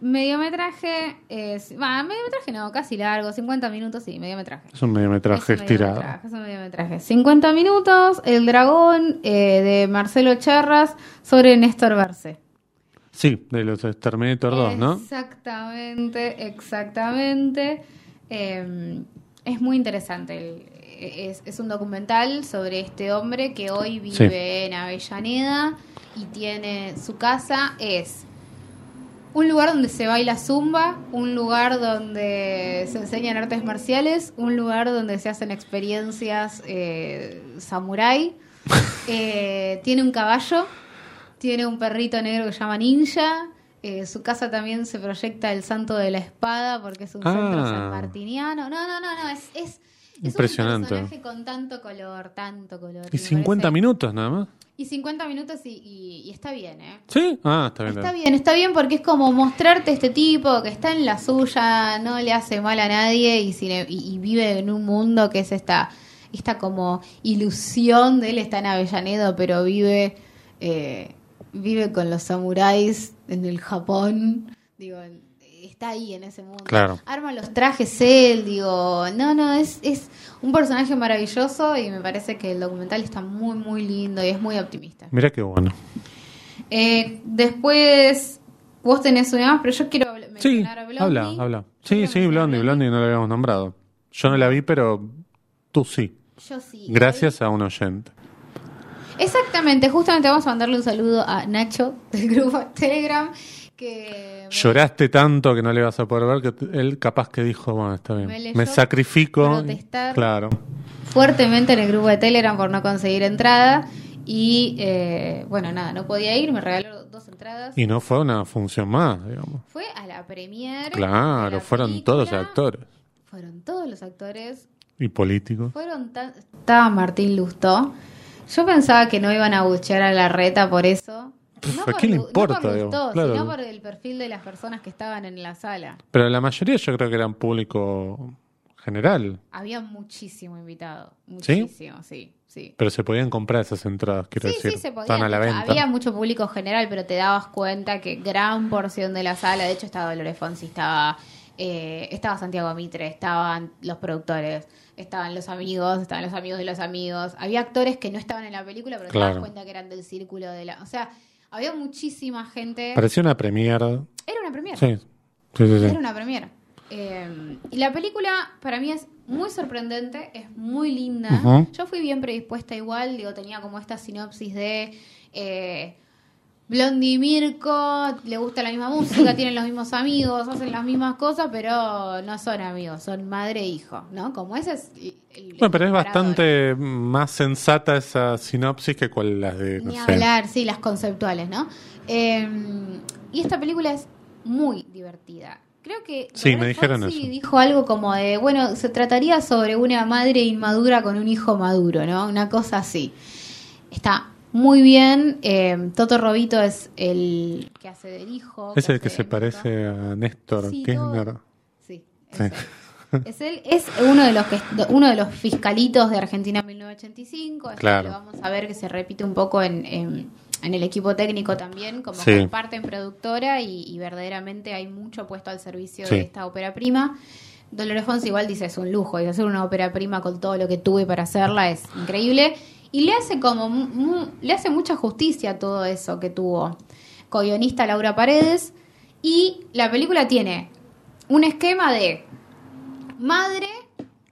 mediometraje, es, va, mediometraje no, casi largo, 50 minutos, sí, mediometraje. Es un mediometraje Es estirado. mediometraje, es un mediometraje. 50 minutos, El Dragón, eh, de Marcelo Charras, sobre Néstor Berce. Sí, de los Terminator 2, ¿no? Exactamente, exactamente. Eh, es muy interesante. el- es, es un documental sobre este hombre que hoy vive Sí. en Avellaneda y tiene su casa es un lugar donde se baila zumba, un lugar donde se enseñan artes marciales, un lugar donde se hacen experiencias eh, samurái. Eh, tiene un caballo, tiene un perrito negro que se llama Ninja. eh, su casa también se proyecta el santo de la espada porque es un centro Ah. sanmartiniano. No, no, no, no, es, es, es Impresionante. un personaje con tanto color, tanto color. Y me 50 parece- minutos nada más. Y 50 minutos y, y- y está bien, ¿eh? ¿Sí? Ah, está bien. Está bien, está bien porque es como mostrarte este tipo que está en la suya, no le hace mal a nadie y, sin- y- y vive en un mundo que es esta, esta como ilusión de él está en Avellaneda, pero vive, eh, vive con los samuráis en el Japón. Digo, está ahí en ese mundo. Claro. Arma los trajes él, digo, no, no, es, es un personaje maravilloso y me parece que el documental está muy, muy lindo y es muy optimista. Mira qué bueno. Eh, después, vos tenés una más, pero yo quiero habl- Sí, mencionar a Blondie. habla, habla. Sí, sí, mencionar Blondie, Blondie no la habíamos nombrado. Yo no la vi, pero tú sí. Yo sí. Gracias a un oyente. Exactamente, justamente vamos a mandarle un saludo a Nacho del grupo Telegram que Lloraste tanto que no le vas a poder ver que él capaz que dijo, bueno, está bien. Me sacrifico. Claro. fuertemente en el grupo de Telegram por no conseguir entrada y eh, bueno, nada, no podía ir, me regaló dos entradas. Y no fue una función más, digamos. Fue a la premiere. Claro, la fueron película. todos actores Fueron todos los actores y políticos. Fueron. Estaba Martín Lustó. Yo pensaba que no iban a buchear a la reta por eso. Pff, No ¿a quién le importa, No por digamos? Lustó, Claro. sino por el perfil de las personas que estaban en la sala. Pero la mayoría yo creo que eran público general. Había muchísimo invitado. Muchísimo, sí. sí. Pero se podían comprar esas entradas, quiero Sí, decir. sí, se podía. Están a la venta. Había mucho público general, pero te dabas cuenta que gran porción de la sala, de hecho estaba Dolores Fonsi, estaba, eh, estaba Santiago Mitre, estaban los productores, estaban los amigos, estaban los amigos de los amigos. Había actores que no estaban en la película, pero te Claro. dabas cuenta que eran del círculo de la... O sea, había muchísima gente... Parecía una premier. Era una premiere. Sí. Sí, sí, sí. Era una premiere. Eh, y la película para mí es muy sorprendente, es muy linda. Yo fui bien predispuesta igual, digo, tenía como esta sinopsis de eh, Blondie y Mirko, le gusta la misma música, tienen los mismos amigos, hacen las mismas cosas, pero no son amigos, son madre e hijo, ¿no? Como ese es el, el Bueno, pero es bastante más sensata esa sinopsis que cual las de. No Ni sé. hablar, sí, las conceptuales, ¿no? Eh, y esta película es muy divertida. Creo que Sí, me dijeron eso. dijo algo como de, bueno, se trataría sobre una madre inmadura con un hijo maduro, ¿no? Una cosa así. Está muy bien. eh, Toto Robito es el que hace del hijo. Es el que se parece a Néstor Sí, Kirchner. todo. Sí, es Sí. él. Es él, es uno de los que uno de los fiscalitos de Argentina 1985, es Claro. que vamos a ver que se repite un poco en, en- en el equipo técnico también, como Sí. comparten productora y, y verdaderamente hay mucho puesto al servicio de esta ópera prima. Dolores Fonsi igual dice es un lujo y hacer una ópera prima con todo lo que tuve para hacerla es increíble y le hace como le hace mucha justicia a todo eso que tuvo co-guionista Laura Paredes y la película tiene un esquema de madre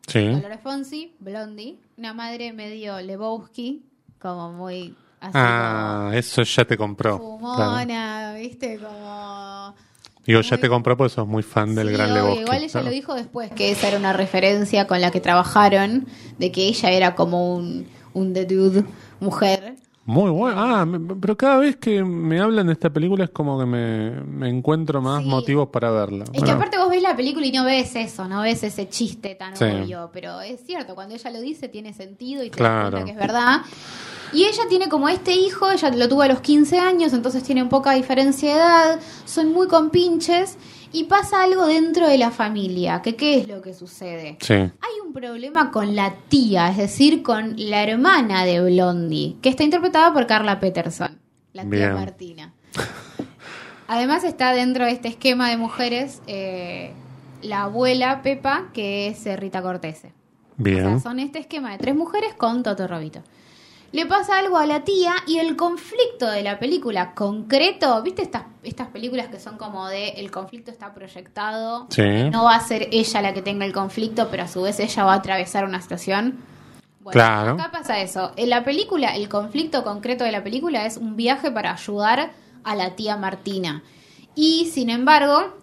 Sí. Dolores Fonsi, Blondie, una madre medio Lebowski, como muy así Ah, eso ya te compró. como claro. fumona, ¿viste? Como Digo, ya muy- te compró porque sos muy fan del Sí, Gran Lebowski. Igual ella claro. lo dijo después, que esa era una referencia con la que trabajaron, de que ella era como un, un the dude mujer. Muy bueno. Ah, pero cada vez que me hablan de esta película es como que me, me encuentro más Sí. motivos para verla. Es que aparte vos ves la película y no ves eso, no ves ese chiste tan Sí. obvio, pero es cierto, cuando ella lo dice tiene sentido y te Claro. das que es verdad. Y ella tiene como este hijo, ella lo tuvo a los 15 años, entonces tienen poca diferencia de edad, son muy compinches y pasa algo dentro de la familia, que qué es lo que sucede. Sí. Hay un problema con la tía, es decir, con la hermana de Blondie, que está interpretada por Carla Peterson, la tía Bien. Martina. Además está dentro de este esquema de mujeres eh, la abuela Pepa, que es eh, Rita Cortese. O sea, Bien. son este esquema de tres mujeres con Toto Robito. Le pasa algo a la tía y el conflicto de la película concreto, ¿viste estas, estas películas que son como de el conflicto está proyectado? Sí. No va a ser ella la que tenga el conflicto, pero a su vez ella va a atravesar una situación. Bueno, Claro. Acá pasa eso. En la película, el conflicto concreto de la película es un viaje para ayudar a la tía Martina. Y sin embargo,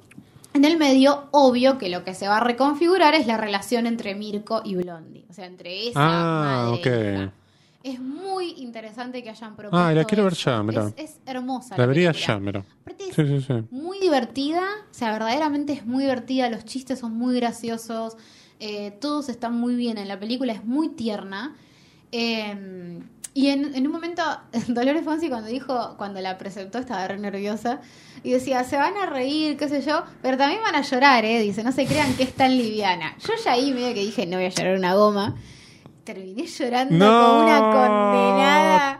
en el medio, obvio que lo que se va a reconfigurar es la relación entre Mirko y Blondie. O sea, entre esa Ah, madre. Es muy interesante que hayan propuesto. Ah, la quiero ver ya, mirá. Es, es hermosa. La vería película. ya, mira. Aparte es Sí, sí, sí. muy divertida, o sea, verdaderamente es muy divertida, los chistes son muy graciosos, eh, todos están muy bien en la película, es muy tierna. eh, y en, en un momento, Dolores Fonsi cuando dijo, cuando la presentó estaba re nerviosa y decía, se van a reír, qué sé yo, pero también van a llorar, ¿eh? Dice, no se crean que es tan liviana. Yo ya ahí medio que dije, no voy a llorar una goma. Terminé llorando No. como una condenada.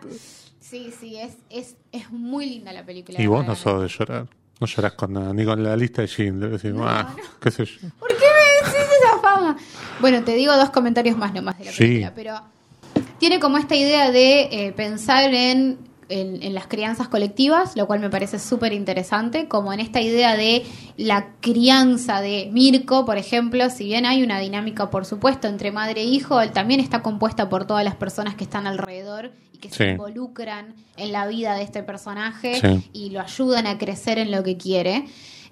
Sí, sí, es, es, es muy linda la película. Y vos no sos de llorar. No llorás con nada, ni con la lista de Schindler. Decís, No, ah, no. qué sé yo. ¿Por qué me decís esa fama? Bueno, te digo dos comentarios más nomás de la Sí. película, pero tiene como esta idea de eh, pensar en, en, en las crianzas colectivas, lo cual me parece súper interesante, como en esta idea de la crianza de Mirko, por ejemplo, si bien hay una dinámica, por supuesto, entre madre e hijo, él también está compuesta por todas las personas que están alrededor y que se involucran en la vida de este personaje Sí. y lo ayudan a crecer en lo que quiere.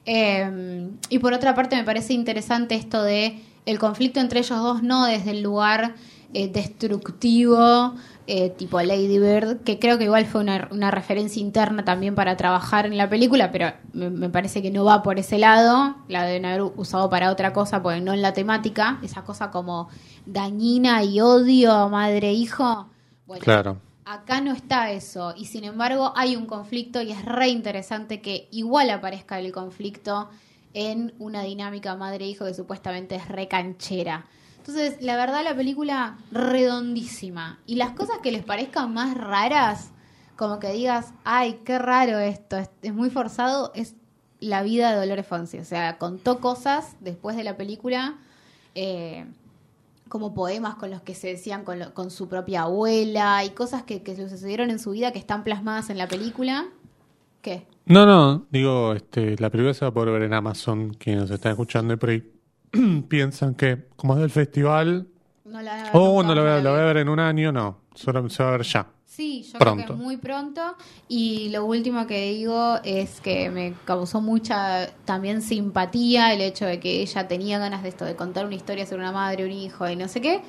Eh, y por otra parte me parece interesante esto de el conflicto entre ellos dos, no desde el lugar eh, destructivo, eh, tipo Lady Bird, que creo que igual fue una, una referencia interna también para trabajar en la película, pero me, me parece que no va por ese lado, la deben haber usado para otra cosa, porque no en la temática, esa cosa como dañina y odio madre-hijo. Bueno, Claro. Acá no está eso y sin embargo hay un conflicto y es re interesante que igual aparezca el conflicto en una dinámica madre-hijo que supuestamente es re canchera. Entonces, la verdad la película redondísima y las cosas que les parezcan más raras, como que digas, ay, qué raro esto, es, muy forzado, es la vida de Dolores Fonsi. O sea, contó cosas después de la película. eh, como poemas con los que se decían con, lo- con su propia abuela y cosas que, que sucedieron en su vida que están plasmadas en la película. ¿Qué? No, no, digo, este, la película se va a poder ver en Amazon, quienes están escuchando y por piensan que, como es del festival, No la, oh, no la voy, a, la voy a ver en un año, no, solo se va a ver ya. Sí, yo Pronto. creo que muy pronto. Y lo último que digo es que me causó mucha también simpatía el hecho de que ella tenía ganas de esto, de contar una historia sobre una madre, un hijo y no sé qué.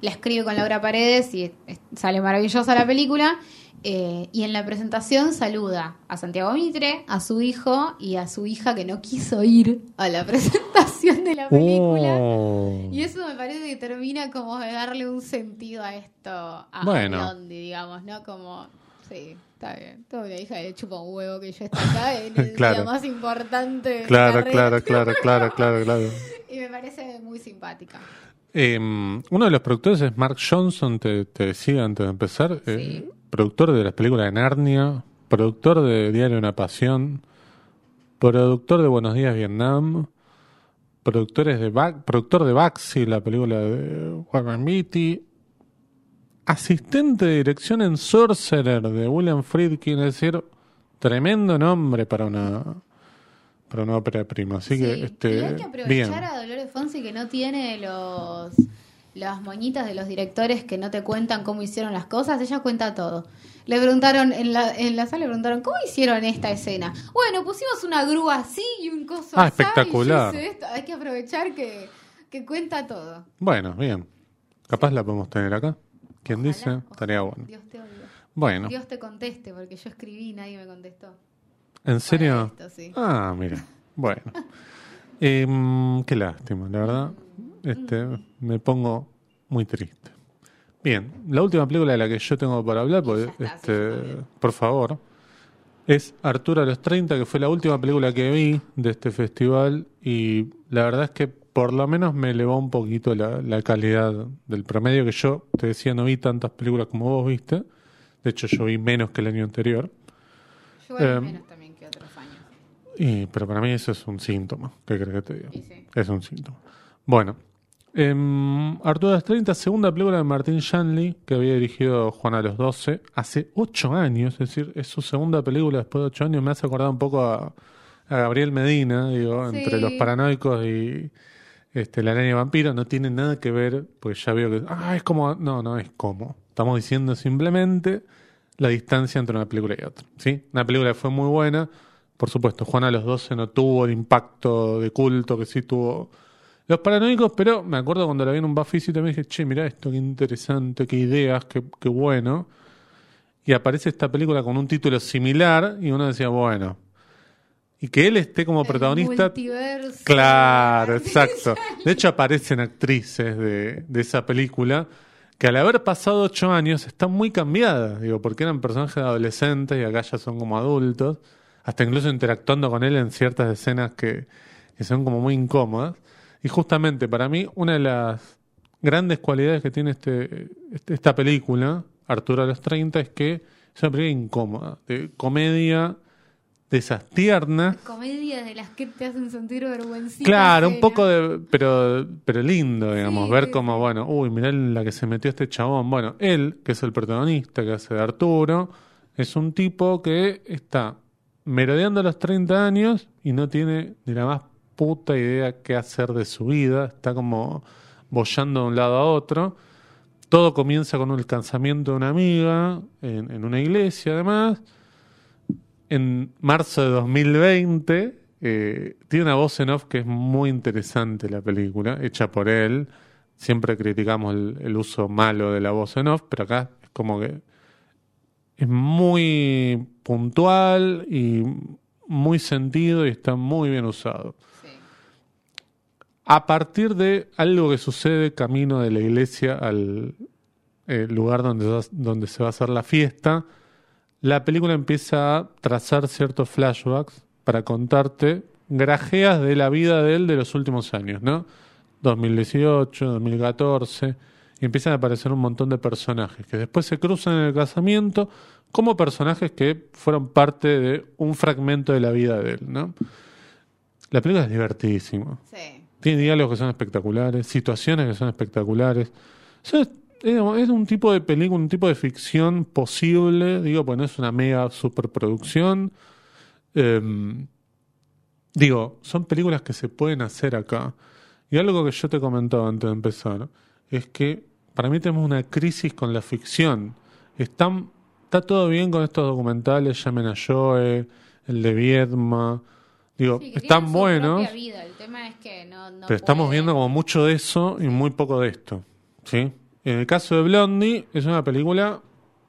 La escribe con Laura Paredes y sale maravillosa la película. Eh, y en la presentación saluda a Santiago Mitre, a su hijo y a su hija que no quiso ir a la presentación de la película. Oh. Y eso me parece que termina como de darle un sentido a esto, a Bueno. Blondie, digamos, ¿no? Como, sí, está bien. Toda la hija le chupa un huevo que yo esté acá en el Claro. día más importante de Claro, claro, claro, claro, claro, claro. Y me parece muy simpática. Eh, uno de los productores es Mark Johnson, te, te decía antes de empezar, eh, productor de las películas de Narnia, productor de Diario de una Pasión, productor de Buenos Días Vietnam, productores de Ba- productor de Baxi, la película de Warren Beatty, asistente de dirección en Sorcerer de William Friedkin, es decir, tremendo nombre para una para una ópera prima. Así que este hay que aprovechar bien. a Dolores Fonsi que no tiene los las moñitas de los directores que no te cuentan cómo hicieron las cosas, ella cuenta todo. Le preguntaron en la, en la sala, le preguntaron, ¿cómo hicieron esta escena? Bueno, pusimos una grúa así y un coso Ah, así, espectacular. esto. Hay que aprovechar que, que cuenta todo. Bueno, bien. Capaz la podemos tener acá. ¿Quién Ojalá, dice? ojalá. Estaría bueno. Dios te oiga. Bueno, Dios te conteste, porque yo escribí y nadie me contestó. ¿en serio? Para esto, sí. Ah, mira. Bueno. Em, qué lástima, la verdad. Este, me pongo muy triste. Bien, la última película de la que yo tengo para hablar, porque, está, este, por favor, es Arturo a los 30, que fue la última película que vi de este festival y la verdad es que por lo menos me elevó un poquito la, la calidad del promedio, que yo te decía, no vi tantas películas como vos viste. De hecho, yo vi menos que el año anterior. Yo voy Em, menos también que otros años. Y, pero para mí eso es un síntoma. ¿Qué crees que te sí. Es un síntoma. Bueno, em, Arturo de las 30, segunda película de Martín Shanley, que había dirigido Juan a los 12, hace 8 años, es decir, es su segunda película después de 8 años. Me hace acordar un poco a, a Gabriel Medina, digo, Sí. entre los paranoicos y este, la araña vampiro. No tiene nada que ver, porque ya veo que. Ah, es como. No, no es como. Estamos diciendo simplemente la distancia entre una película y otra. ¿sí? Una película que fue muy buena, por supuesto, Juana a los 12 no tuvo el impacto de culto que sí tuvo los paranoicos, pero me acuerdo cuando la vi en un Buffy y también dije, che, mira esto, qué interesante, qué ideas, qué, qué bueno. Y aparece esta película con un título similar y uno decía, bueno. Y que él esté como protagonista. Multiverso. Claro, exacto. De hecho, aparecen actrices de, de esa película que al haber pasado ocho años están muy cambiadas, digo, porque eran personajes adolescentes y acá ya son como adultos, hasta incluso interactuando con él en ciertas escenas que, que son como muy incómodas. Y justamente para mí, una de las grandes cualidades que tiene este, este- esta película, Arturo a los 30, es que es una película incómoda, de comedia, de esas tiernas. Comedias de las que te hacen sentir vergüencita. Claro, un poco de. Pero, pero lindo, digamos. Sí, ver como, bueno, uy, mirá en la que se metió este chabón. Bueno, él, que es el protagonista, que hace de Arturo, es un tipo que está merodeando los 30 años y no tiene ni la más puta idea qué hacer de su vida. Está como bollando de un lado a otro. Todo comienza con el casamiento de una amiga en, una iglesia, además en marzo de 2020. eh, tiene una voz en off que es muy interesante la película, hecha por él. Siempre criticamos el uso malo de la voz en off, pero acá es como que es muy puntual y muy sentido y está muy bien usado. A partir de algo que sucede camino de la iglesia al eh, lugar donde, donde se va a hacer la fiesta, la película empieza a trazar ciertos flashbacks para contarte grajeas de la vida de él de los últimos años, ¿no? 2018, 2014, y empiezan a aparecer un montón de personajes que después se cruzan en el casamiento como personajes que fueron parte de un fragmento de la vida de él, ¿no? La película es divertidísima. Sí. Tiene diálogos que son espectaculares, situaciones que son espectaculares. O sea, es, un tipo de película, un tipo de ficción posible, digo, pues no es una mega superproducción. Em, digo, son películas que se pueden hacer acá. Y algo que yo te comentaba antes de empezar, es que para mí tenemos una crisis con la ficción. Están, está todo bien con estos documentales, llamen a Joe, el de Viedma. Digo, Sí, están buenos. propia vida. El tema es que no, no Pero estamos viendo como mucho de eso y muy poco de esto. ¿sí? En el caso de Blondie, es una película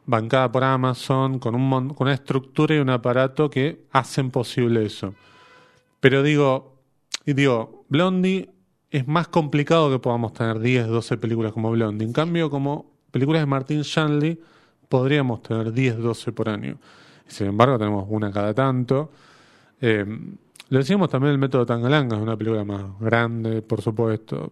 bancada por Amazon, con, un, con una estructura y un aparato que hacen posible eso. Pero digo, y digo, Blondie es más complicado que podamos tener 10, 12 películas como Blondie. En cambio, como películas de Martin Shanley, podríamos tener 10, 12 por año. Sin embargo, tenemos una cada tanto. Eh, lo decíamos también el método Tangalanga, es una película más grande, por supuesto.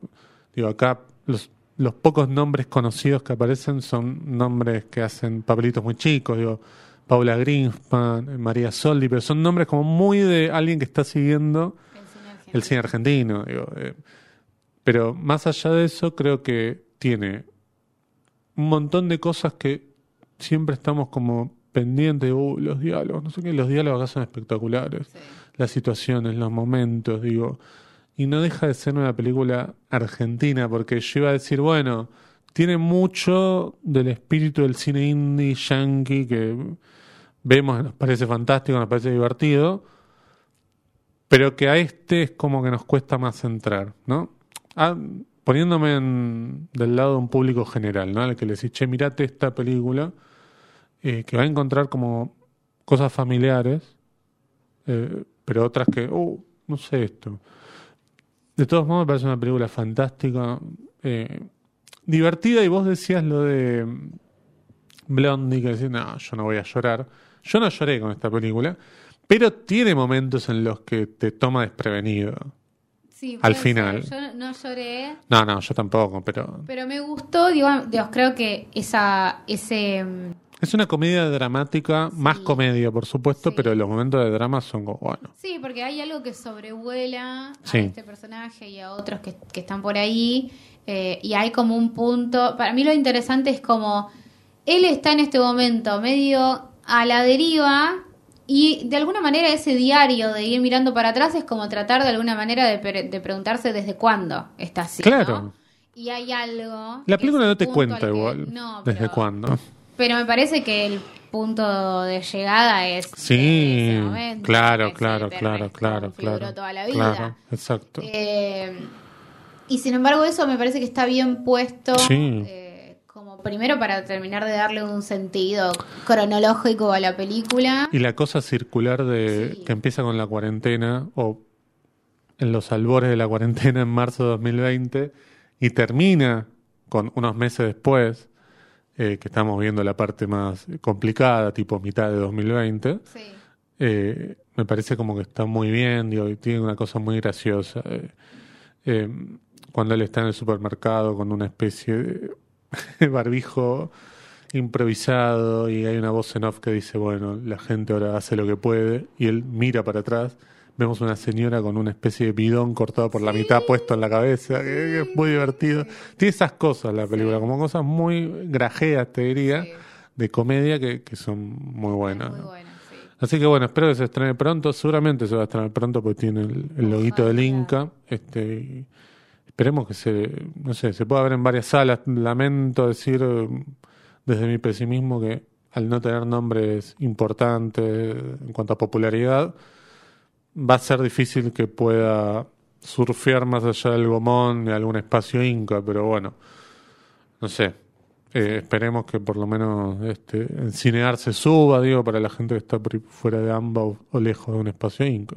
Digo, acá los, los pocos nombres conocidos que aparecen son nombres que hacen papelitos muy chicos, digo, Paula Greenspan, María Soldi, pero son nombres como muy de alguien que está siguiendo El cine argentino. el cine argentino. Digo, eh, pero más allá de eso, creo que tiene un montón de cosas que siempre estamos como pendientes "Uh, los diálogos, no sé qué, los diálogos acá son espectaculares, Sí. Las situaciones, los momentos, digo, y no deja de ser una película argentina, porque yo iba a decir, bueno, tiene mucho del espíritu del cine indie, yankee, que vemos, nos parece fantástico, nos parece divertido, pero que a este es como que nos cuesta más entrar, ¿no? Ah, poniéndome en- del lado de un público general, ¿no? Al que le decís, che, mirate esta película, eh, que va a encontrar como cosas familiares, eh, pero otras que, uh, no sé esto. De todos modos, me parece una película fantástica, eh, divertida, y vos decías lo de Blondie, que decís, no, yo no voy a llorar. Yo no lloré con esta película, pero tiene momentos en los que te toma desprevenido. Sí, Al final. ser. Yo no lloré, No, no, yo tampoco, pero pero me gustó, digo, Dios, creo que esa, ese, mm, es una comedia dramática, más comedia, por supuesto, Sí. pero los momentos de drama son como, bueno, sí, porque hay algo que sobrevuela Sí. a este personaje y a otros que, que están por ahí, eh, y hay como un punto, para mí lo interesante es como, él está en este momento medio a la deriva, y de alguna manera ese diario de ir mirando para atrás es como tratar de alguna manera de, pre- de preguntarse desde cuándo está así. ¿no? Claro. Y hay algo. la película no te cuenta igual No, desde cuándo. Pero me parece que el, punto de llegada es Sí, ese momento, claro, claro, claro, claro, claro. toda la vida. Claro, exacto. Eh, y sin embargo eso me parece que está bien puesto Sí. eh, como primero para terminar de darle un sentido cronológico a la película. Y la cosa circular de Sí. que empieza con la cuarentena o en los albores de la cuarentena en marzo de 2020 y termina con unos meses después, eh, que estamos viendo la parte más complicada, tipo mitad de 2020, Sí. eh, me parece como que está muy bien, digo, y tiene una cosa muy graciosa. eh, eh, cuando él está en el supermercado con una especie de barbijo improvisado y hay una voz en off que dice, bueno, la gente ahora hace lo que puede y él mira para atrás. Vemos una señora con una especie de bidón cortado por la mitad puesto en la cabeza, que, es muy divertido. Tiene esas cosas la película, como cosas muy grajeas, te diría, de comedia que, que son muy buenas. Muy sí. Así que bueno, espero que se estrene pronto. Seguramente se va a estrenar pronto porque tiene el, el loguito del. Inca. Este, esperemos que se, no sé, se pueda ver en varias salas. Lamento decir desde mi pesimismo que al no tener nombres importantes en cuanto a popularidad, va a ser difícil que pueda surfear más allá del gomón de algún espacio Inca, pero bueno, no sé. Eh, esperemos que por lo menos este, en Cinear se suba, digo, para la gente que está fuera de AMBA o, o lejos de un espacio Inca.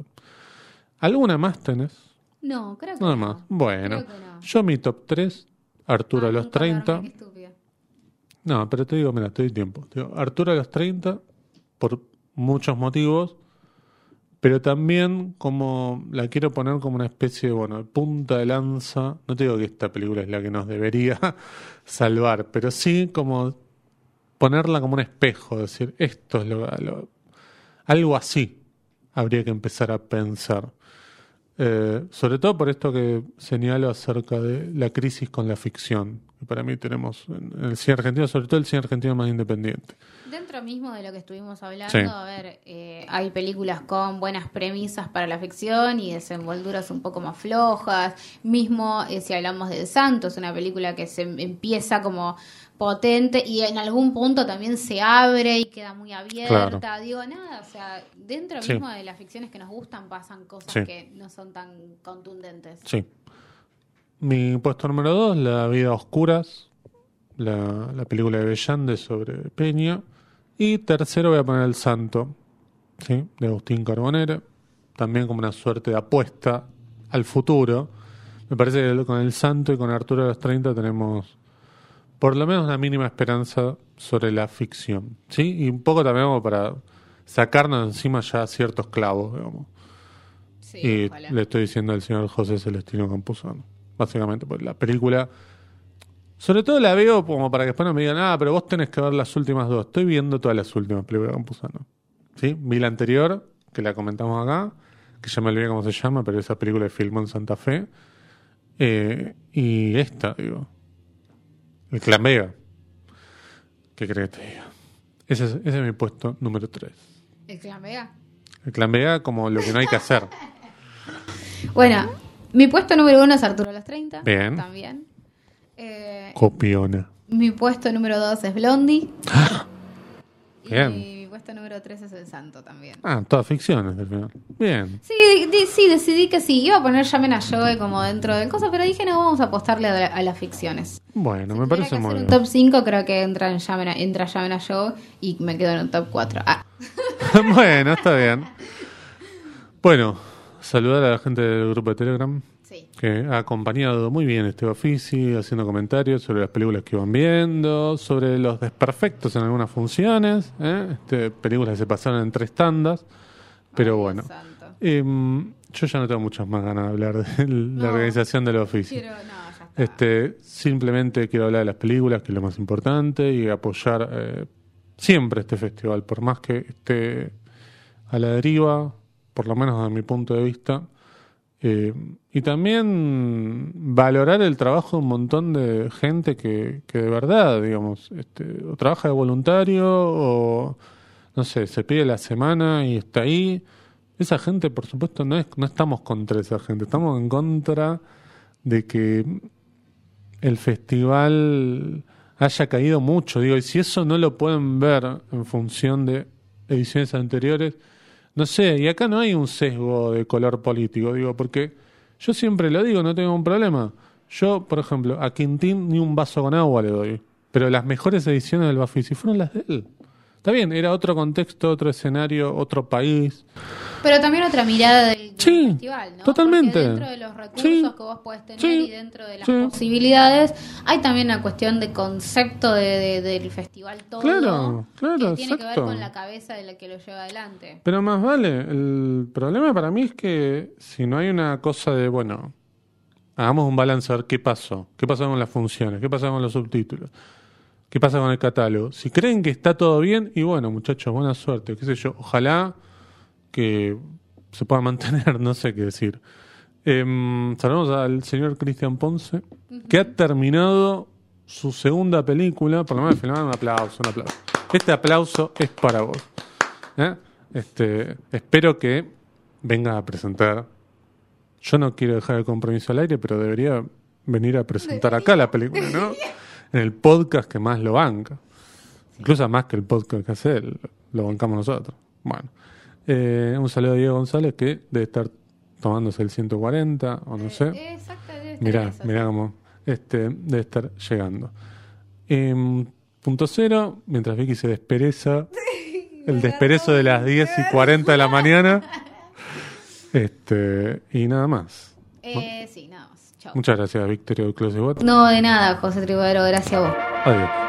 ¿Alguna más tenés? No, creo que Nada no. más. Bueno, no. yo mi top 3, Arturo Ah, a los nunca 30. dormí, qué estúpida. No, pero te digo, mira, te doy tiempo. Te digo, Arturo a los 30, por muchos motivos, pero también como la quiero poner como una especie de, bueno, punta de lanza. No te digo que esta película es la que nos debería salvar, pero sí como ponerla como un espejo, decir, esto es lo, algo así habría que empezar a pensar. Eh, sobre todo por esto que señalo acerca de la crisis con la ficción, que para mí tenemos en, en el cine argentino, sobre todo el cine argentino más independiente. Dentro mismo de lo que estuvimos hablando, Sí. a ver, eh, hay películas con buenas premisas para la ficción y desenvolturas un poco más flojas. Mismo eh, si hablamos de Santos, una película que se empieza como potente y en algún punto también se abre y queda muy abierta. Digo, nada, o sea, dentro Sí. mismo de las ficciones que nos gustan pasan cosas Sí. que no son tan contundentes. Sí. Mi puesto número dos, La vida a oscuras, la, la película de Bellande sobre Peña. Y tercero voy a poner El Santo, ¿sí? de Agustín Carbonera. También como una suerte de apuesta al futuro. Me parece que con El Santo y con Arturo de los 30 tenemos por lo menos una mínima esperanza sobre la ficción. ¿sí? Y un poco también como para sacarnos encima ya ciertos clavos, digamos. Sí, Y ojalá. le estoy diciendo al señor José Celestino Campuzano. Básicamente, pues la película. Sobre todo la veo como para que después no me digan, ah, pero vos tenés que ver las últimas dos. Estoy viendo todas las últimas películas de Campuzano. ¿Sí? Vi la anterior, que la comentamos acá, que ya me olvidé cómo se llama, pero esa película de filmó en Santa Fe. Eh, y esta, digo. El Clan Vega. ¿Qué crees que te diga? Ese es, ese es mi puesto número 3. ¿El Clan Vega? El Clan Vega como lo que no hay que hacer. Bueno, mi puesto número uno es Arturo a los 30. Bien. También. Eh, Copiona. Mi puesto número 2 es Blondie. Bien. Y mi puesto número 3 es El Santo también. Ah, todas ficciones al final. Bien. Sí, sí, decidí que sí. Iba a poner Llamen a Joe como dentro del cosa, pero dije no, vamos a apostarle a, a las ficciones. Bueno, Si me parece muy bien. top 5, creo que entra, en Llamen a, entra Llamen a Joe y me quedo en un top 4. Ah, bueno, está bien. Bueno, saludar a la gente del grupo de Telegram. Que ha acompañado muy bien este oficio, haciendo comentarios sobre las películas que van viendo, sobre los desperfectos en algunas funciones, ¿eh? este, películas que se pasaron en tres tandas, pero Ay, bueno. Em, yo ya no tengo muchas más ganas de hablar de la No. organización del oficio. No. Este, simplemente quiero hablar de las películas, que es lo más importante, y apoyar eh, siempre este festival, por más que esté a la deriva, por lo menos desde mi punto de vista. Eh, y también valorar el trabajo de un montón de gente que, que de verdad, digamos, este, o trabaja de voluntario o, no sé, se pide la semana y está ahí. Esa gente, por supuesto, no, es, no estamos contra esa gente, estamos en contra de que el festival haya caído mucho. Digo, y si eso no lo pueden ver en función de ediciones anteriores, no sé, y acá no hay un sesgo de color político, digo, porque yo siempre lo digo, no tengo un problema. Yo, por ejemplo, a Quintín ni un vaso con agua le doy, pero las mejores ediciones del Bafisi fueron las de él. Está bien, era otro contexto, otro escenario, otro país. Pero también otra mirada del, del Sí, festival, ¿no? totalmente. Porque dentro de los recursos Sí, que vos podés tener sí, y dentro de las posibilidades, hay también una cuestión de concepto de, de- del festival todo. Claro, claro, que tiene que ver con la cabeza de la que lo lleva adelante. Pero más vale, el problema para mí es que si no hay una cosa de, bueno, hagamos un balance a ver qué pasó, qué pasó con las funciones, qué pasó con los subtítulos, qué pasa con el catálogo. Si creen que está todo bien, y bueno, muchachos, buena suerte, qué sé yo, ojalá que se pueda mantener, no sé qué decir. Em, saludamos al señor Cristian Ponce, que ha terminado su segunda película, por lo menos filmar un aplauso, un aplauso. Este aplauso es para vos. ¿eh? Este, espero que venga a presentar. Yo no quiero dejar el compromiso al aire, pero debería venir a presentar acá la película, ¿no? En el podcast que más lo banca. Incluso más que el podcast que hace él, lo bancamos nosotros. Bueno, eh, un saludo a Diego González que debe estar tomándose el 140 o no sé. Eh, Exacto, debe estar Mirá, eso, mirá sí. cómo este, debe estar llegando. Em, punto cero, mientras Vicky se despereza, el desperezo de las 10 y 40 de la mañana. Este, y nada más. Eh, sí, nada más. Chao. Muchas gracias, Victoria Watt. No, de nada, José Tribadero, gracias a vos. Adiós.